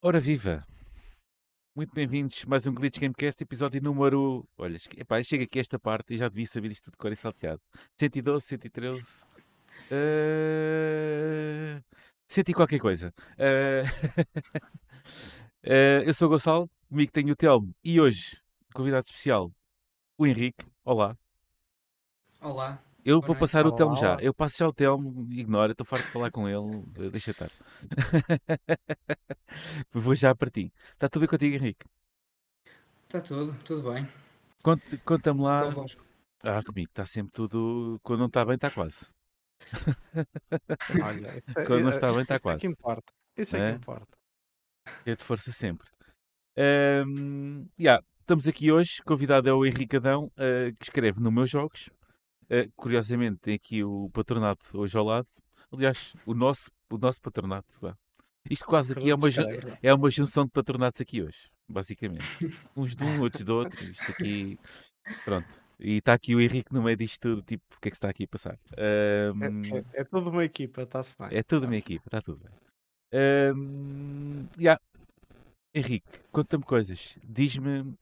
Ora viva! Muito bem-vindos mais um Glitch Gamecast, episódio número. Olha, epá, chega aqui a esta parte e já devia saber isto de cor e salteado. 112, 113. Uh... 100 e qualquer coisa. Uh... uh, eu sou o Gonçalo, comigo tenho o Telmo e hoje, convidado especial, o Henrique. Olá. Olá. Eu vou passar o Telmo já. Eu passo já o Telmo, ignora, estou farto de falar com ele, deixa estar. vou já para ti. Está tudo bem contigo, Henrique? Está tudo, tudo bem. Conta- Conta-me lá. Convosco. Ah, comigo está sempre tudo. Quando não está bem, está quase. Olha, Quando não é- está bem, está isso é quase. que importa. Isso é É? que importa. É de força sempre. Ahm, yeah, estamos aqui hoje. Convidado é o Henrique Adão, ah, que escreve no Meus Jogos. Ah, curiosamente, tem aqui o patronato hoje ao lado. Aliás, o nosso, o nosso patronato. vá. Isto quase aqui é uma, Escreve. é uma junção de patronatos aqui hoje, basicamente. Uns de um, outros de outro. Isto aqui. Pronto. E está aqui o Henrique no meio disto tudo. Tipo, o que é que se está aqui a passar? Ahm, É, é, é tudo uma equipa, está-se bem. É tudo a minha tá-se equipa, está tudo bem. Ahm, yeah. Henrique, conta-me coisas. Diz-me o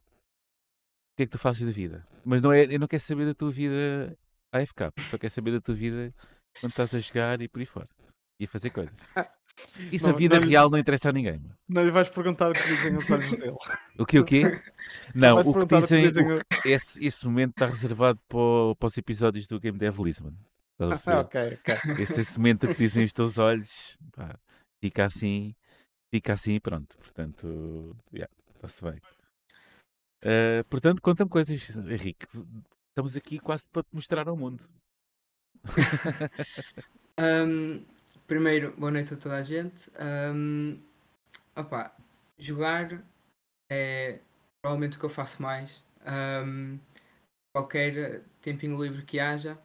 que é que tu fazes da vida. Mas não é, eu não quero saber da tua vida AFK, só quero saber da tua vida quando estás a jogar e por aí fora. E a fazer coisas. Isso a Não- vida não lhe- real não interessa a ninguém. Não lhe vais perguntar o que dizem os olhos dele. O que o quê? Não, o que dizem. dizem o que- esse, esse momento está reservado para, para os episódios do Game Dev Lisbon. Estás a Ah, ok, ok. esse, esse momento que dizem os teus olhos pá, fica assim, fica assim e pronto. Portanto, yeah, está-se bem. Ah, portanto, conta-me coisas, Henrique. Estamos aqui quase para te mostrar ao mundo. Ahm, primeiro, boa noite a toda a gente. Ahm, opá, jogar é provavelmente o que eu faço mais. Ahm, qualquer tempinho livre que haja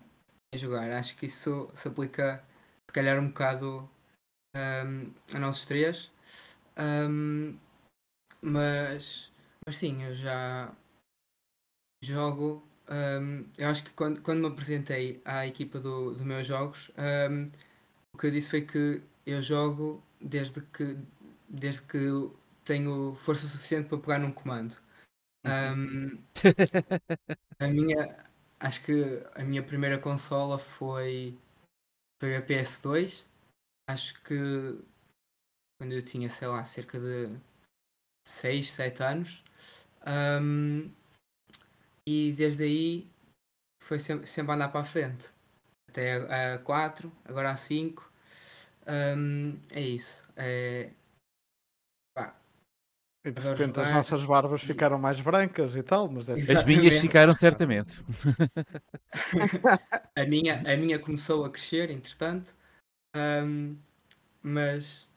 é jogar. Acho que isso se aplica se calhar um bocado ahm, a nós três. Ahm, mas, mas sim, eu já jogo. ahm, eu acho que quando, quando me apresentei à equipa do, do meus jogos, ahm, o que eu disse foi que eu jogo desde que, desde que tenho força suficiente para pegar num comando. Ahm, a minha, acho que a minha primeira consola foi, foi a PS2. Acho que quando eu tinha, sei lá, cerca de 6, 7 anos. Ahm, e desde aí foi sempre, sempre a andar para a frente. Até a 4, agora a 5. é isso. É, pá, E de repente as nossas barbas e- ficaram mais brancas e tal, mas é As minhas ficaram certamente. a, minha, a minha começou a crescer, entretanto. Ahm, mas,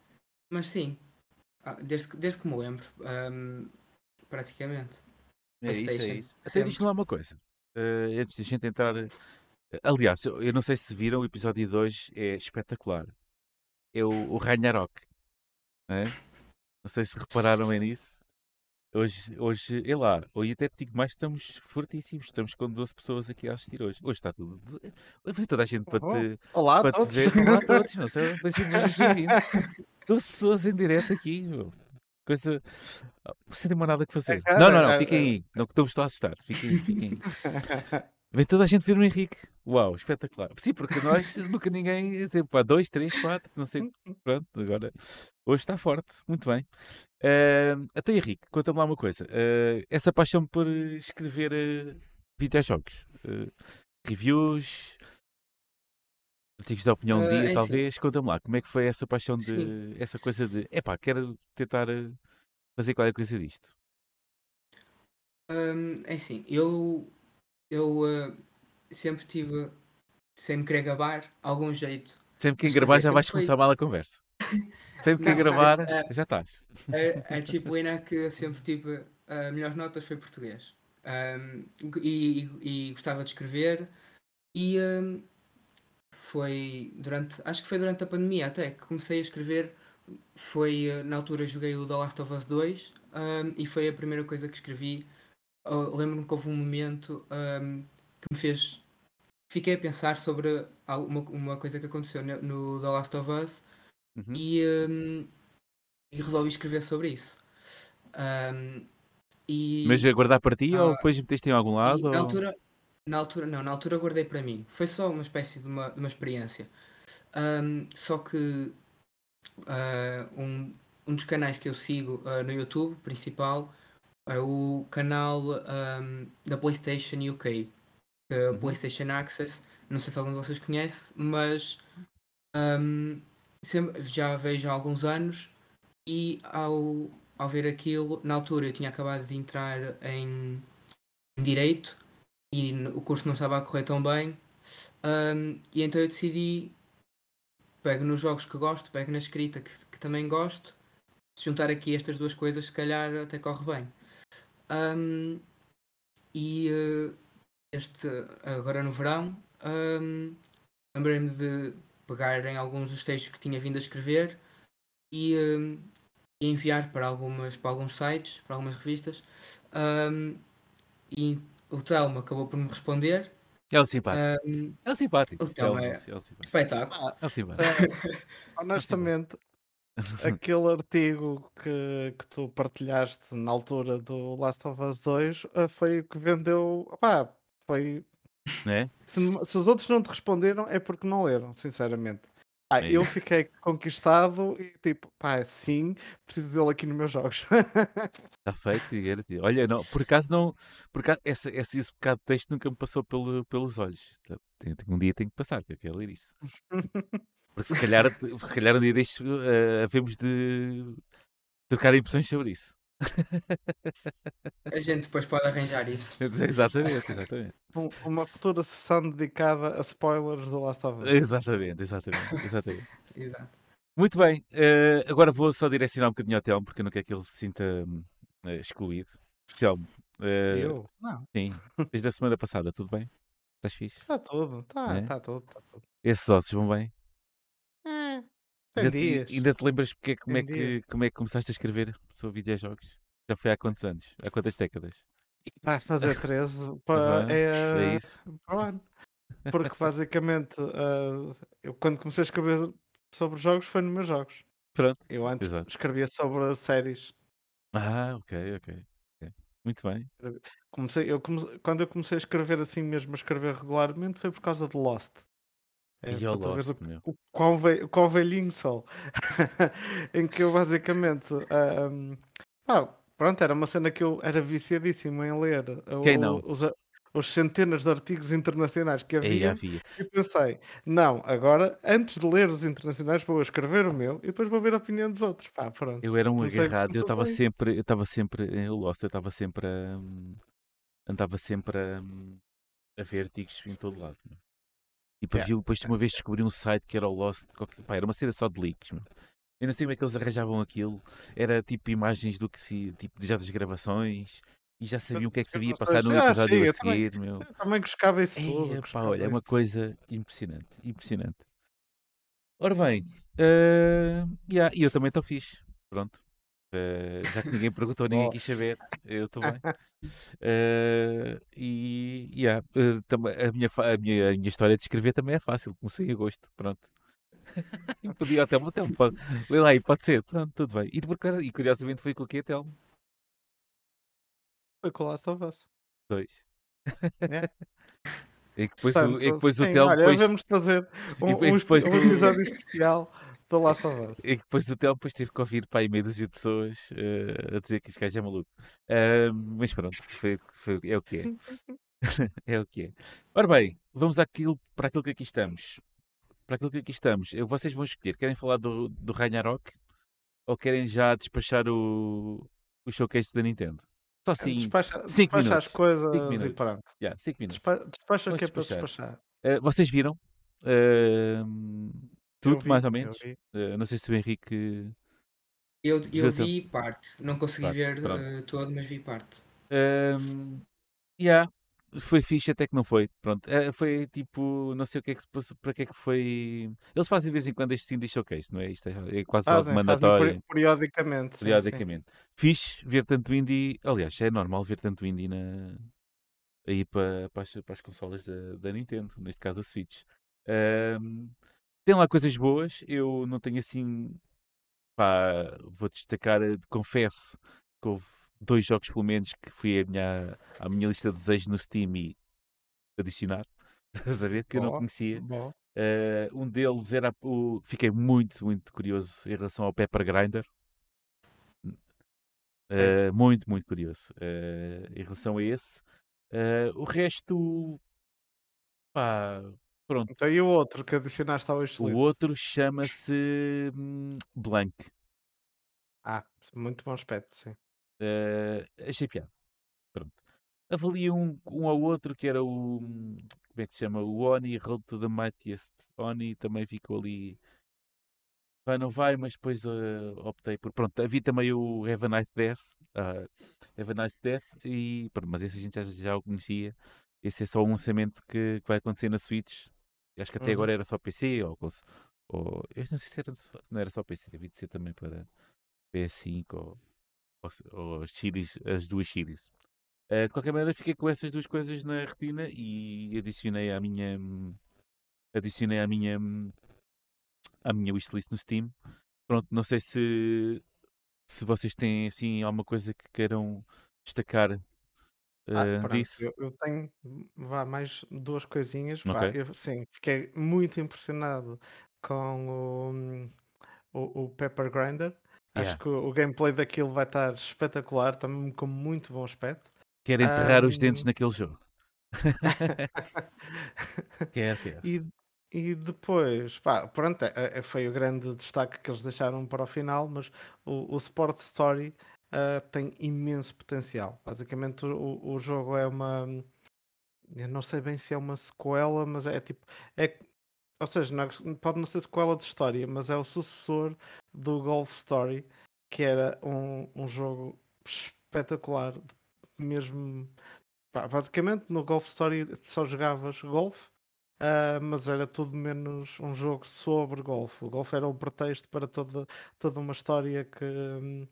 mas sim, ah, desde, que- desde que me lembro, ahm, praticamente. É isso, é isso. Até diz-me lá uma coisa. eh, antes de a gente entrar. eh, aliás, eu eu não sei se viram, o episódio de hoje é espetacular. É o, o Ragnarok. não é? Não sei se repararam bem nisso. Hoje, hoje, é lá, hoje até te digo mais, estamos fortíssimos. Estamos com 12 pessoas aqui a assistir hoje. Hoje está tudo. Veio toda a gente para te, Olá para te todos. ver. Olá a todos, não sei, bem-vindos. 12 pessoas em direto aqui. meu. Coisa. ah, Você tem mais nada que fazer. Não, não, não, fiquem aí. Não que estou-vos a assustar. Fiquem aí, fiquem aí. Vem toda a gente ver o Henrique. Uau, espetacular. Sim, porque nós nunca ninguém. Tipo, há dois, três, quatro, não sei. Pronto, agora. Hoje está forte. Muito bem. Uh, até Henrique, conta-me lá uma coisa. Ah, essa paixão por escrever uh, videojogos, ah, reviews, artigos de opinião um dia, é assim. talvez. Conta-me lá, como é que foi essa paixão de. Sim. Essa coisa de. Epá, quero tentar fazer qualquer coisa disto. Ahm, é assim, eu, eu sempre tive, sempre querer gabar algum jeito. Sempre que gravar já vais foi- começar mal a conversa. Sempre que Não, gravar, é- já estás. A, a disciplina que eu sempre tive ah, melhores notas foi português. Ahm, e, e- e gostava de escrever. E ahm, foi durante, acho que foi durante a pandemia até que comecei a escrever. Foi ah, na altura joguei o The Last of Us 2 ahm, e foi a primeira coisa que escrevi eu lembro-me que houve um momento que me fez. Fiquei a pensar sobre uma, uma coisa que aconteceu no, no The Last of Us Uhum. e, ahm, e resolvi escrever sobre isso. Ahm, e, Mas guardar para ti ou Ah, depois meteste em algum lado? na ou- altura, na altura, não, na altura guardei para mim. Foi só uma espécie de uma, de uma experiência. Ahm, só que ah, um, um dos canais que eu sigo ah, no YouTube principal é o canal ahm, da PlayStation UK, que é Uhum. PlayStation Access. Não sei se algum de vocês conhece, mas ahm, sempre, já vejo há alguns anos e ao, ao ver aquilo, na altura eu tinha acabado de entrar em, em Direito e o curso não estava a correr tão bem. ahm, e então eu decidi, pego nos jogos que gosto, pego na escrita que, que também gosto, se juntar aqui estas duas coisas, se calhar até corre bem. Ahm, e eh, este, agora no verão, ahm, lembrei-me de pegar em alguns dos textos que tinha vindo a escrever e, ahm, e enviar para, algumas, para alguns sites, para algumas revistas. Ahm, e o Telmo acabou por me responder. É o simpático. Ahm, É o simpático. o Telmo é, é- o- é simpático. espetáculo. Ah, É o simpático. eh, honestamente, aquele artigo que, que tu partilhaste na altura do Last of Us 2 eh, foi o que vendeu. Opá, foi. Né? Se, se os outros não te responderam, é porque não leram, sinceramente. Ah, É eu fiquei conquistado e tipo, pá, sim, preciso dele aqui nos meus jogos. Está feito, diga-te. Olha, não, por acaso não. Por acaso, essa, esse, esse bocado de texto nunca me passou pelo, pelos olhos. Tá, um dia tem que passar, que eu quero ler isso. Porque se calhar, se calhar um dia deste uh, havemos de trocar impressões sobre isso. A gente depois pode arranjar isso. exatamente, exatamente. Um- Uma futura sessão dedicada a spoilers do Last of Us. Exatamente, exatamente, exatamente. Exato. Muito bem, eh, agora vou só direcionar um bocadinho ao Telmo, porque eu não quero que ele se sinta hum, eh, excluído. Telmo, eh, Eu? Não, sim, desde a semana passada, tudo bem? Estás fixe? está tudo, está Né? tá tudo, está tudo. Esses ossos vão bem? É, Ainda ainda te lembras porque, é- como, é que, como é que começaste a escrever sobre videojogos? Já foi há quantos anos? Há quantas décadas? Vai fazer 13 para, é, É isso? para o ano. Porque basicamente ah, eu quando comecei a escrever sobre jogos foi nos meus jogos. Pronto. Eu antes Exato. escrevia sobre séries. Ah, ok, ok. ok. Muito bem. Comecei, eu comecei- quando eu comecei a escrever assim mesmo, a escrever regularmente, foi por causa de Lost. É, E para tu veres Lost, o, meu. o, quão ve- o quão velhinho sou. em que eu basicamente. ah, um, pá, pronto, era uma cena que eu era viciadíssimo em ler. uh, Quem o- não? Os, os centenas de artigos internacionais que havia. havia. E pensei, não, agora, antes de ler os internacionais, vou escrever o meu e depois vou ver a opinião dos outros. Pá, pronto. Eu era um Comecei- agarrado, eu estava sempre, eu estava sempre, em o Lost, eu estava sempre a, hum, andava sempre a, hum, a ver artigos em todo lado. E depois, Yeah, depois uma vez descobri um site que era o Lost, qualquer- pá, era uma cena só de leaks, meu. Eu não sei como é que eles arranjavam aquilo, era tipo imagens do que se, tipo, já das gravações, e já sabiam o que é que se ia passar no Ah, episódio sim, a eu também- seguir, meu. Eu também gostava isso tudo. Eia, pá, olha, é uma coisa impressionante, impressionante. Ora bem, eh, yeah, e eu também estou fixe, pronto. Eh, já que ninguém perguntou, ninguém quis saber, eu estou bem. Eh, e yeah, eh, também, a, minha, fa- a, minha, a minha história de escrever também é fácil, comecei em agosto, pronto. E Podia até o Telmo, pode, lê lá aí, pode ser, pronto, tudo bem. E, por acaso- e curiosamente foi com o quê, Telmo? Foi com o Last of Us. Dois. É. E que depois, o, e que Portanto, depois o sim, Telmo olha, depois, vamos fazer um, e um, depois um episódio especial do Last of Us. E que depois do Telmo depois teve que ouvir para aí meia dúzia de pessoas eh, a dizer que este gajo é maluco. Ah, mas pronto, foi, foi- é o que é. é o que é. Ora bem, vamos àquilo, para aquilo que aqui estamos. Para aquilo que aqui estamos. Eu, vocês vão escolher. Querem falar do, do Ragnarok? Ou querem já despachar o, o showcase da Nintendo? Só assim, despacha cinco despacha as minutos. coisas Cinco e minutos. pronto. já, 5 minutos. Despa- despacha o que é para despachar. Ah, vocês viram? Ah, tudo, vi, mais ou menos? Ah, não sei se o Henrique Eu, eu vi parte, não consegui Parte, ver todo, mas vi parte. Um, yeah. Foi fixe até que não foi. Pronto, eh, foi tipo, não sei o que é que se passou, para que é que foi. Eles fazem de vez em quando este Indie Showcase, não é? Isto é, é quase algo Fazem, fazem mandatório, peri- periodicamente. sim, sim. periodicamente. Fixe ver tanto indie, aliás, é normal ver tanto indie na, aí para, para, as, para as consolas da, da Nintendo, neste caso a Switch. Ahm, tem lá coisas boas, eu não tenho assim. Pá, vou destacar, eh, confesso que houve dois jogos pelo menos que fui à minha, à minha lista de desejos no Steam e adicionar, estás a ver? Que eu não Boa, conhecia. boa. Eh, um deles era o. Fiquei muito, muito curioso em relação ao Pepper Grinder. Eh, muito, muito curioso eh, em relação a esse. O resto, pá, pronto. Então e o outro que adicionaste ao O wishlist? outro chama-se hum, Blank. Ah, muito bom aspecto, sim. Eh, achei piada. Pronto. Avalia um, um ao outro que era o. hum, Como é que se chama? O Oni Road to the Mightiest. Oni também ficou ali. Vai, não vai, mas depois eh, optei por. Pronto, havia também o Have a Nice Death. ah, Have a Nice Death. E, pronto, mas esse a gente já, já o conhecia. Esse é só um lançamento que, que vai acontecer na Switch. Acho que até Uhum. agora era só PC ou, ou eu não sei se era, não era só PC, havia de ser também para PS5 ou, ou, series, as duas series. Eh, de qualquer maneira, fiquei com essas duas coisas na retina e adicionei à minha adicionei à minha à minha wishlist no Steam. Pronto, não sei se se vocês têm assim alguma coisa que queiram destacar Ah, eh, disso. eu, eu tenho vá, mais duas coisinhas. Pá, Ok. eu, sim, fiquei muito impressionado com o, o, o Pepper Grinder. Acho Yeah. que o, o gameplay daquilo vai estar espetacular, também com muito bom aspecto. Quero enterrar os dentes naquele jogo. Quero, quero. E, e depois, pá, pronto, é- é- foi o grande destaque que eles deixaram para o final, mas o, o Sport Story ah, tem imenso potencial. Basicamente, o, o- o jogo é uma. Eu não sei bem se é uma sequela, mas é tipo. É, ou seja, não é- pode não ser sequela de história, mas é o sucessor do Golf Story, que era um, um jogo espetacular, mesmo. pá, basicamente, no Golf Story só jogavas golfe. Ah, mas era tudo menos um jogo sobre golfe. O golfe era o pretexto para toda, toda uma história que. hum,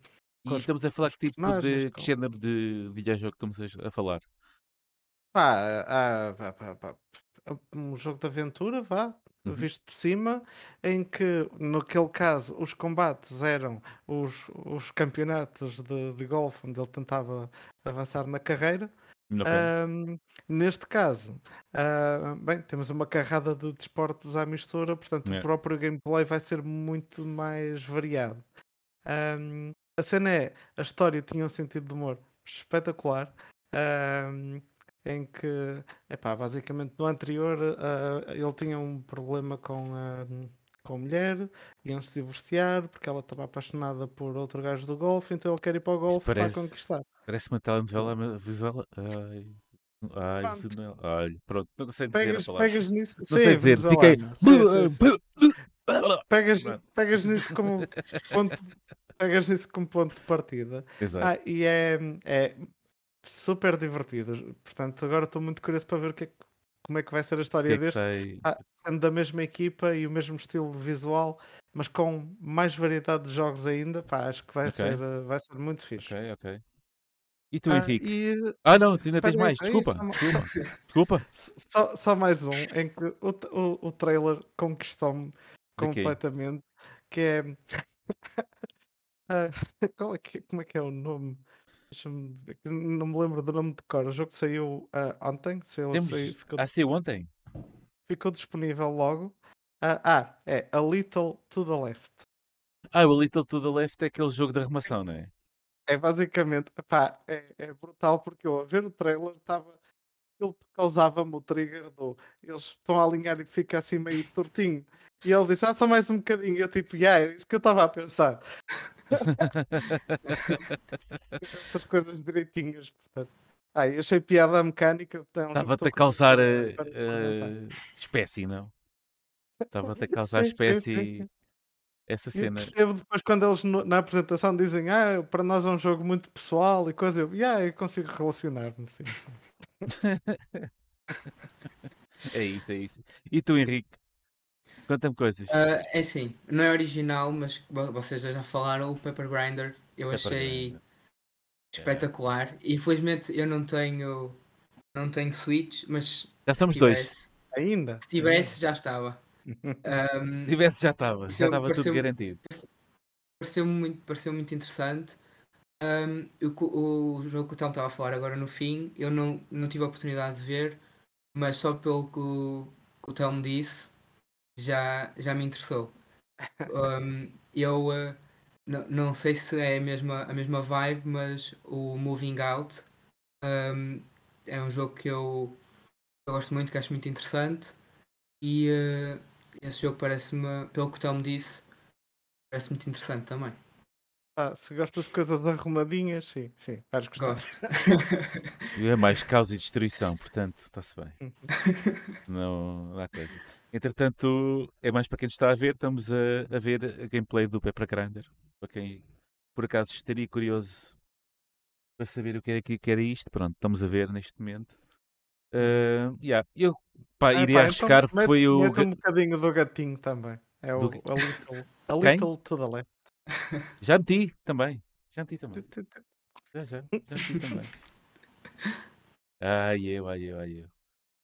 E os- estamos a falar que tipo de que género de videojogo estamos a, falar? Pá, ah, pá, pá, pá, um jogo de aventura, vá, Uhum. visto de cima, em que, naquele caso, os combates eram os, os campeonatos de, de golfe, onde ele tentava avançar na carreira. Ahm, neste caso, ah, bem, temos uma carrada de desportos à mistura, portanto, o Yeah. próprio gameplay vai ser muito mais variado. Ahm, a cena é, a história tinha um sentido de humor espetacular, ahm, em que, epá, basicamente no anterior ah, ele tinha um problema com a, com a mulher, iam se divorciar porque ela estava apaixonada por outro gajo do golfe, então ele quer ir para o golfe para conquistar. Parece uma telenovela visual. Ai, ai, Pronto. Olha, pronto, não consigo dizer Pegas, a palavra. pegas nisso, Não sim, sei dizer, fiquei. Pegas, Pronto. pegas nisso como ponto, pegas nisso como ponto de partida. Exato. Ah, e é, é super divertido. Portanto, agora estou muito curioso para ver o que é que- como é que vai ser a O que história é que deste. sai? Ah, sendo da mesma equipa e o mesmo estilo visual, mas com mais variedade de jogos ainda, pá, acho que vai, Ok. ser, eh, vai ser muito fixe. Ok, ok. E tu, Ah, Henrique? e Ah, não, tu ainda tens mais. Desculpa, desculpa. Desculpa. só, só mais um, em que o, o, o trailer conquistou-me completamente, que é... Ah, qual é que, como é que é o nome? Deixa-me ver, que não me lembro do nome de cor. O jogo saiu ah, ontem, saiu, Temos. saiu- ficou, Ah, saiu ontem? ficou disponível logo. Ah, ah, é A Little to the Left. Ah, o Little to the Left é aquele jogo de arrumação, não é? É basicamente, pá, é, é brutal porque eu a ver o trailer estava. Ele causava-me o trigger do. Eles estão a alinhar e fica assim meio tortinho. E ele disse, ah, só mais um bocadinho. E eu tipo, yeah, é isso que eu estava a pensar. Essas coisas direitinhas, portanto. Ah, eu achei piada a mecânica. então é Estava-te a estou causar curioso eh, para experimentar. eh, espécie, não? Estava-te a causar Sim, sim, sim, espécie sim. essa Eu cena. percebo depois quando eles no- na apresentação dizem ah, para nós é um jogo muito pessoal e coisa. Eu, yeah, eu consigo relacionar-me, sim. É isso, é isso. E tu, Henrique? Conta-me coisas. Ah, é assim, não é original, mas vo- vocês já falaram, o Pepper Grinder eu Pepper achei Grinder. espetacular. Infelizmente eu não tenho não tenho Switch, mas Já se somos dois. tivesse, Ainda? se tivesse já estava. Ahm, Se tivesse, já estava. Já Pareceu- estava tudo pareceu- garantido. pareceu-me muito, pareceu muito interessante. Ahm, o, o jogo que o Tom estava a falar agora no fim, eu não, não tive a oportunidade de ver, mas só pelo que o, que o Tom disse, já, já me interessou. Ahm, eu ah, não, não sei se é a mesma, a mesma vibe, mas o Moving Out ahm, é um jogo que eu, eu gosto muito, que acho muito interessante. E ah, esse jogo parece-me, pelo que o Tom disse, parece muito interessante também. Ah, se gostas de coisas arrumadinhas, sim, sim, vais gostar. Gosto. E é mais causa e destruição, portanto, está-se bem. Não, não há coisa. Entretanto, é mais para quem está a ver, estamos a, a ver a gameplay do Pepper Grinder. Para quem por acaso estaria curioso para saber o que era, que que era isto, pronto, estamos a ver neste momento. Ah, yeah, eu pá, Ah, iria pá, arriscar, então, foi o. mete um bocadinho do gatinho também. É o Do a little, a little to the left. Já meti também. Já meti também. Já, já, já meti também. Ai eu, ai eu, ai eu.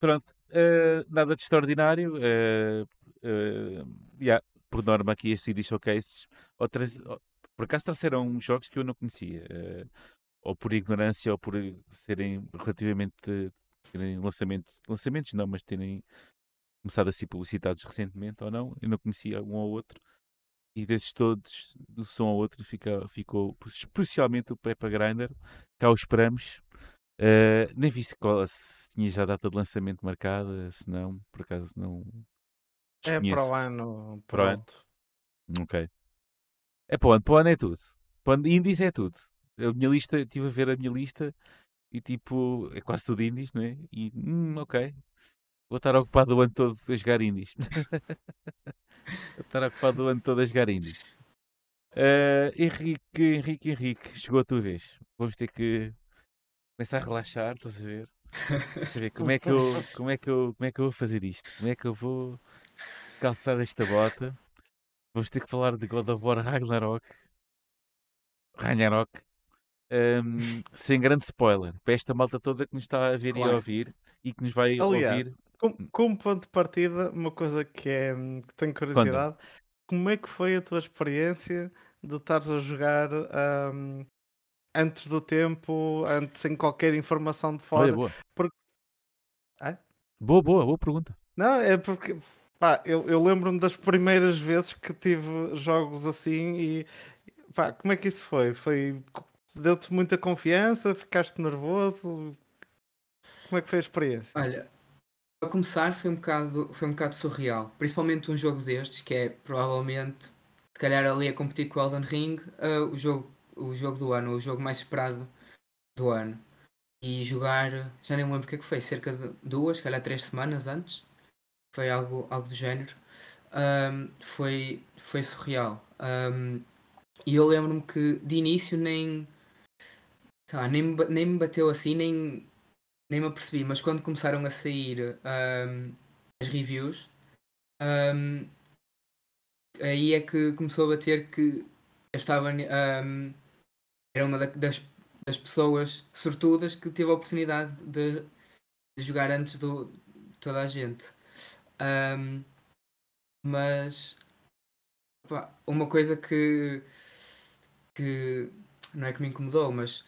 Pronto, eh, nada de extraordinário. eh, eh, yeah, por norma aqui estes CD Showcases, por acaso trouxeram jogos que eu não conhecia, eh, ou por ignorância, ou por serem relativamente terem lançamentos, lançamentos não, mas terem começado a ser publicitados recentemente ou não, eu não conhecia um ou outro. E desses todos, um som ao outro, fica, ficou especialmente o Peppa Grinder. Cá o esperamos. Nem vi se tinha já a data de lançamento marcada, se não, por acaso não. É para desconheço. o ano Para o ano. pronto. Ok. É para o ano, para o ano é tudo. Para o ano, indies é tudo. A minha lista, estive a ver a minha lista e tipo, é quase tudo indies, não é? E, hum, ok. Vou estar ocupado o ano todo a jogar indies. Vou estar ocupado o ano todo a jogar indies. Eh, Henrique, Henrique, Henrique, chegou a tua vez. Vamos ter que começar a relaxar, estás a ver? Deixa eu ver como é que eu, como é que eu, como é que eu vou fazer isto? Como é que eu vou calçar esta bota? Vamos ter que falar de God of War Ragnarok. Ragnarok. Ahm, sem grande spoiler. Para esta malta toda que nos está a ver e a Claro. ouvir e que nos vai Aliás, ouvir. Com- Como ponto de partida, uma coisa que, é, hum, que tenho curiosidade, como é que foi a tua experiência de estares a jogar hum, antes do tempo, antes sem qualquer informação de Olha, fora? boa. porque- Hã? Boa, boa, boa pergunta. Não, é porque pá, eu, eu lembro-me das primeiras vezes que tive jogos assim e pá, como é que isso foi? Foi deu-te muita confiança? Ficaste nervoso? Como é que foi a experiência? Olha, para começar foi um bocado, foi um bocado surreal, principalmente um jogo destes, que é provavelmente, se calhar ali a competir com o Elden Ring, ah, o, jogo, o jogo do ano, o jogo mais esperado do ano. E jogar, já nem lembro o que é que foi, cerca de duas, calhar três semanas antes, foi algo, algo do género. Ahm, foi, foi surreal. Ahm, e eu lembro-me que de início nem, nem, nem me bateu assim, nem, nem me apercebi, mas quando começaram a sair ahm, as reviews, aí é que começou a bater que eu estava ahm, era uma da- das, das pessoas sortudas que teve a oportunidade de, de jogar antes do, de toda a gente. Ahm, mas pá, uma coisa que, que não é que me incomodou, mas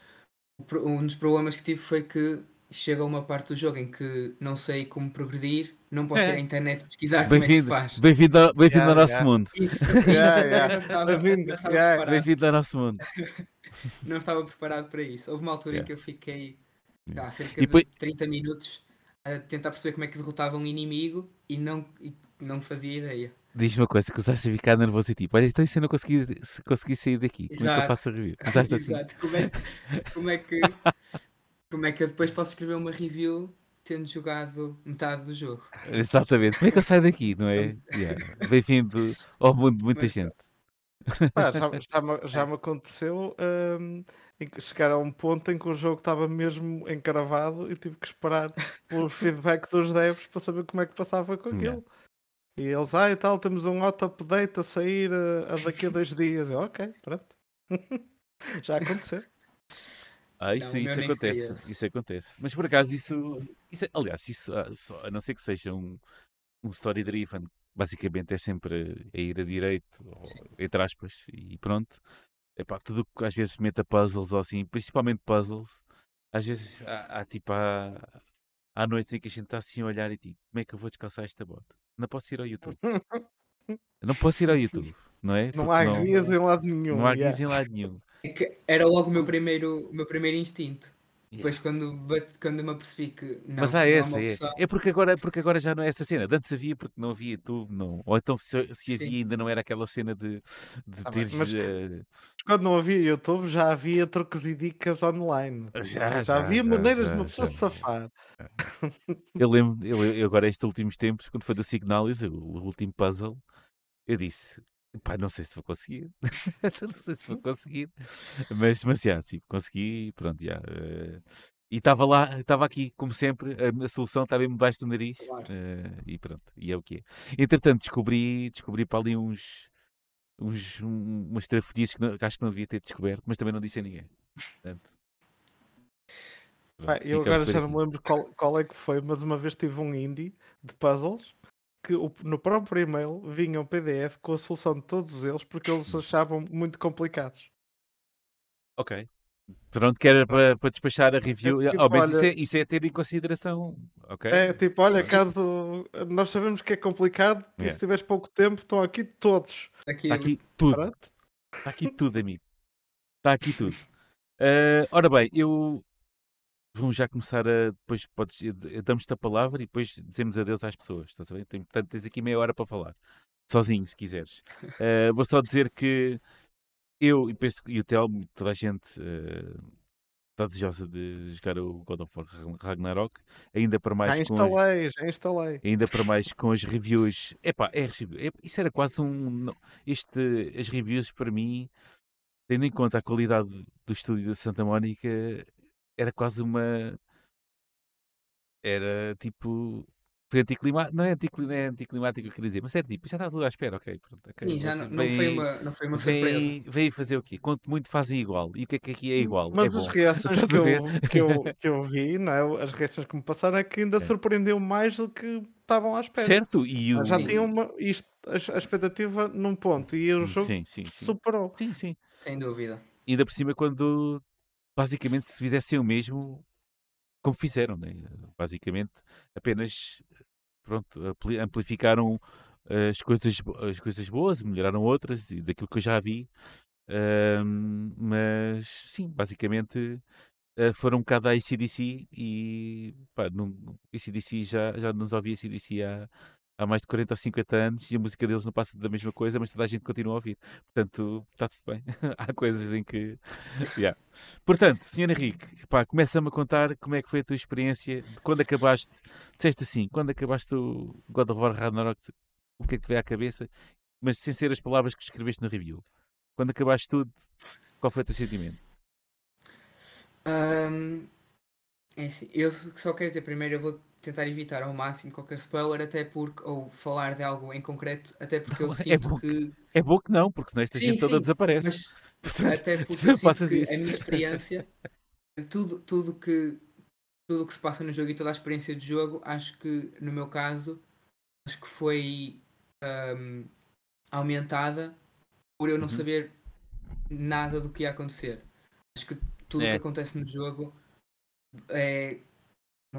um dos problemas que tive foi que chega uma parte do jogo em que não sei como progredir, não posso É. ir à internet pesquisar como é que se Bem-vindo faz. bem-vindo ao, bem Yeah, ao nosso yeah. mundo. Isso, isso Yeah, yeah. Bem-vindo. Bem-vindo ao nosso mundo. Não estava preparado para isso. Houve uma altura Yeah. em que eu fiquei Yeah. há cerca depois- de 30 minutos a tentar perceber como é que derrotava um inimigo e não, e não fazia ideia. Diz-me uma coisa que usaste a ficar nervoso e tipo, olha, então e se eu não conseguir, se conseguir sair daqui, como é que eu Exato. faço a review? Usaste assim. Exato. Como é, como, é que, como é que eu depois posso escrever uma review tendo jogado metade do jogo? Exatamente. Como é que eu saio daqui, não é? Yeah. Bem-vindo ao mundo de muita Mas- gente. Pá, já, já me, já me aconteceu em que chegar a um ponto em que o jogo estava mesmo encravado e tive que esperar pelo feedback dos devs para saber como é que passava com Yeah. aquilo. E eles, ah e tal, temos um auto-update a sair a, a daqui a dois dias. Eu, ok, pronto. Já aconteceu. Ah, isso, Não, o isso acontece, isso acontece. Mas por acaso isso, isso é- aliás, isso, ah, a não ser que seja um, um story driven, basicamente é sempre a ir a direito, ou, entre aspas, e pronto. Epá, tudo que às vezes meta puzzles ou assim, principalmente puzzles, às vezes há, há, tipo há, há noites em que a gente está assim a olhar e tipo, como é que eu vou descalçar esta bota? Não posso ir ao YouTube. Não posso ir ao YouTube, não é? Não Porque há guias em lado nenhum. não há yeah. guias em lado nenhum. É que era logo o meu primeiro, o meu primeiro instinto. Yeah. Depois quando, bate, quando me apercebi que não, Mas há não é essa, uma é. opção. É porque agora, porque agora já não é essa cena. De Antes havia porque não havia YouTube, não. Ou então se, se havia Sim. ainda não era aquela cena de, de bem, teres. mas- eh, Quando não havia YouTube, já havia truques e dicas online. Já, Já, já, havia já, maneiras já, de uma pessoa já, se já. safar. eu lembro, eu, eu agora estes últimos tempos, quando foi do Signalis, o, o último puzzle, eu disse. Pá, não sei se vou conseguir. não sei se vou conseguir. Mas, mas já, sim, consegui. Pronto, já. eh, e estava lá, estava aqui, como sempre, a, a solução estava mesmo debaixo do nariz. Claro. eh, e pronto, e é o que é. Entretanto, descobri, descobri para ali uns, uns um, umas trafodias que, não- que acho que não devia ter descoberto, mas também não disse a ninguém. Portanto, Pá, eu agora já não me lembro qual, qual é que foi, mas uma vez tive um indie de puzzles que o- no próprio e-mail vinha um PDF com a solução de todos eles porque eles achavam muito complicados. Ok. Pronto, que era para, para despachar a review. tipo, Ao menos isso, olha- é, isso é ter em consideração. Ok? É tipo, olha, caso nós sabemos que é complicado e Yeah. se tiveres pouco tempo, estão aqui todos. Aqui, Está aqui tudo. Pronto. Está aqui tudo, amigo. Está aqui tudo. Eh, ora bem, eu. Vamos já começar a. Depois podes. eh, Damos-te a palavra e depois dizemos adeus às pessoas. Estás a ver? Tem- Portanto, tens aqui meia hora para falar. Sozinho, se quiseres. Eh, vou só dizer que eu e penso e o Telmo, toda a gente eh, está desejosa de jogar o God of War Ragnarok. Ainda para mais Já com as- instalei, já instalei. Ainda para mais com as reviews. Epá, é, é- isso era quase um. Este, as reviews para mim, tendo em conta a qualidade do estúdio da Santa Mónica, era quase uma. Era tipo. Foi anticlimático. Não é, anticli, não é anticlimático, eu queria dizer, mas era tipo, já estava tudo à espera, ok. Pronto, ok, Sim, já não, não, foi uma, não foi uma surpresa. vêm fazer o quê? Quanto muito fazem igual. E o que é que aqui é igual? Mas é as bom. reações que a eu, que, eu, que eu vi, não é? as reações que me passaram é que ainda É. surpreendeu mais do que estavam à espera. Certo? E o... Já tinha uma, isto, a, a expectativa num ponto e o jogo Sim, sim, sim. superou. Sim, sim. Sem dúvida. ainda por cima quando basicamente se fizessem o mesmo como fizeram, né? basicamente apenas pronto, ampli- amplificaram eh, as coisas, as coisas boas, melhoraram outras e daquilo que eu já vi, Ahm, mas sim, basicamente eh, foram um bocado à ACDC e pá, não, ACDC já, já nos ouvia ACDC há, há mais de 40 ou 50 anos e a música deles não passa da mesma coisa, mas toda a gente continua a ouvir. Portanto, está-se bem. há coisas em que. Yeah. Portanto, Sr. Henrique, começa-me a contar como é que foi a tua experiência de quando acabaste. Disseste assim, quando acabaste o God of War Ragnarok, o que é que te veio à cabeça, mas sem ser as palavras que escreveste na review. Quando acabaste tudo, qual foi o teu sentimento? Ahm, é assim, eu só quero dizer primeiro, eu vou tentar evitar ao máximo qualquer spoiler, até porque, ou falar de algo em concreto, até porque eu É sinto bom que. É bom que não, porque senão esta Sim, gente toda sim, desaparece. Mas Portanto, até porque eu sinto que isso. a minha experiência, tudo, tudo que tudo que se passa no jogo e toda a experiência do jogo, acho que no meu caso, acho que foi ahm, aumentada por eu não Uhum. saber nada do que ia acontecer. Acho que tudo o É. que acontece no jogo é,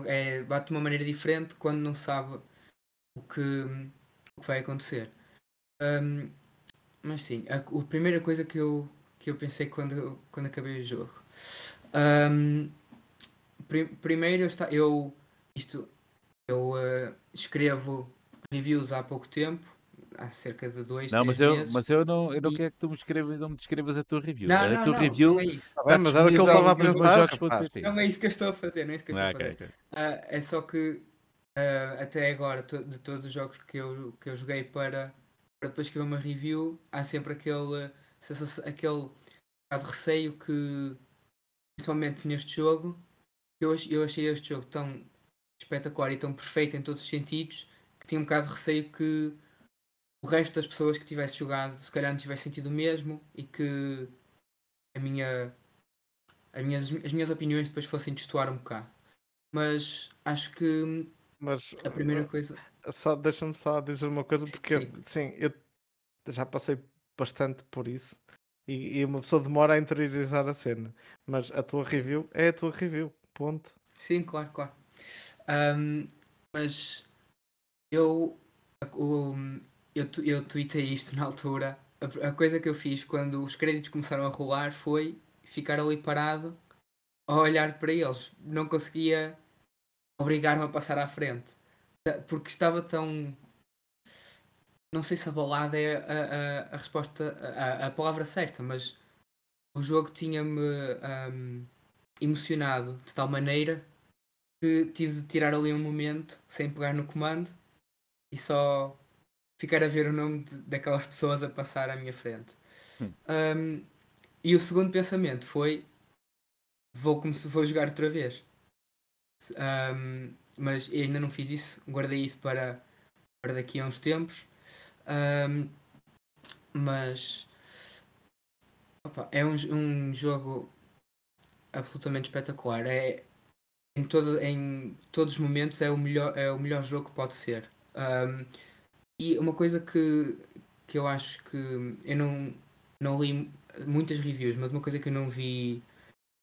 é, bate de uma maneira diferente quando não sabe o que, o que vai acontecer. Ahm, mas sim, a, a primeira coisa que eu, que eu pensei quando, quando acabei o jogo. Pri- primeiro eu, está, eu isto eu eh, escrevo reviews há pouco tempo, há cerca de dois, Não, três mas eu, meses. mas eu não, eu não E- quero que tu me escrevas, não me descrevas a tua review. Não, a não, tua não, review não é isso. Tá bem, mas era o que ele estava a videojogos.pt. Não é isso que eu estou a fazer, não é isso que eu estou Ah, a fazer. ok, ok. Ah, é só que ah, até agora, to- de todos os jogos que eu, que eu joguei para, para depois escrever uma review, há sempre aquele, aquele bocado de receio que principalmente neste jogo, eu, eu achei este jogo tão espetacular e tão perfeito em todos os sentidos que tinha um bocado de receio que o resto das pessoas que tivesse jogado se calhar não tivesse sentido o mesmo e que a minha, as, minhas, as minhas opiniões depois fossem destoar um bocado. Mas acho que Mas a primeira coisa. uh, só deixa-me só dizer uma coisa, porque Sim. sim, eu já passei bastante por isso e, e uma pessoa demora a interiorizar a cena. Mas a tua review é a tua review. Ponto. Sim, claro, claro. Ahm, mas eu, o, eu, eu tweetei isto na altura. A, a coisa que eu fiz quando os créditos começaram a rolar foi ficar ali parado a olhar para eles. Não conseguia obrigar-me a passar à frente. Porque estava tão. Não sei se abalada é a, a, a resposta, a, a palavra certa, mas o jogo tinha-me ahm, emocionado de tal maneira que tive de tirar ali um momento sem pegar no comando e só ficar a ver o nome de- daquelas pessoas a passar à minha frente. Hum. Um, e o segundo pensamento foi: vou, vou jogar outra vez. Um, mas ainda não fiz isso, guardei isso para, para daqui a uns tempos. Um, mas opa, é um, um jogo absolutamente espetacular. É, em, todo, em todos os momentos é o melhor, é o melhor jogo que pode ser. Um, e uma coisa que, que eu acho que eu não, não li muitas reviews, mas uma coisa que eu não vi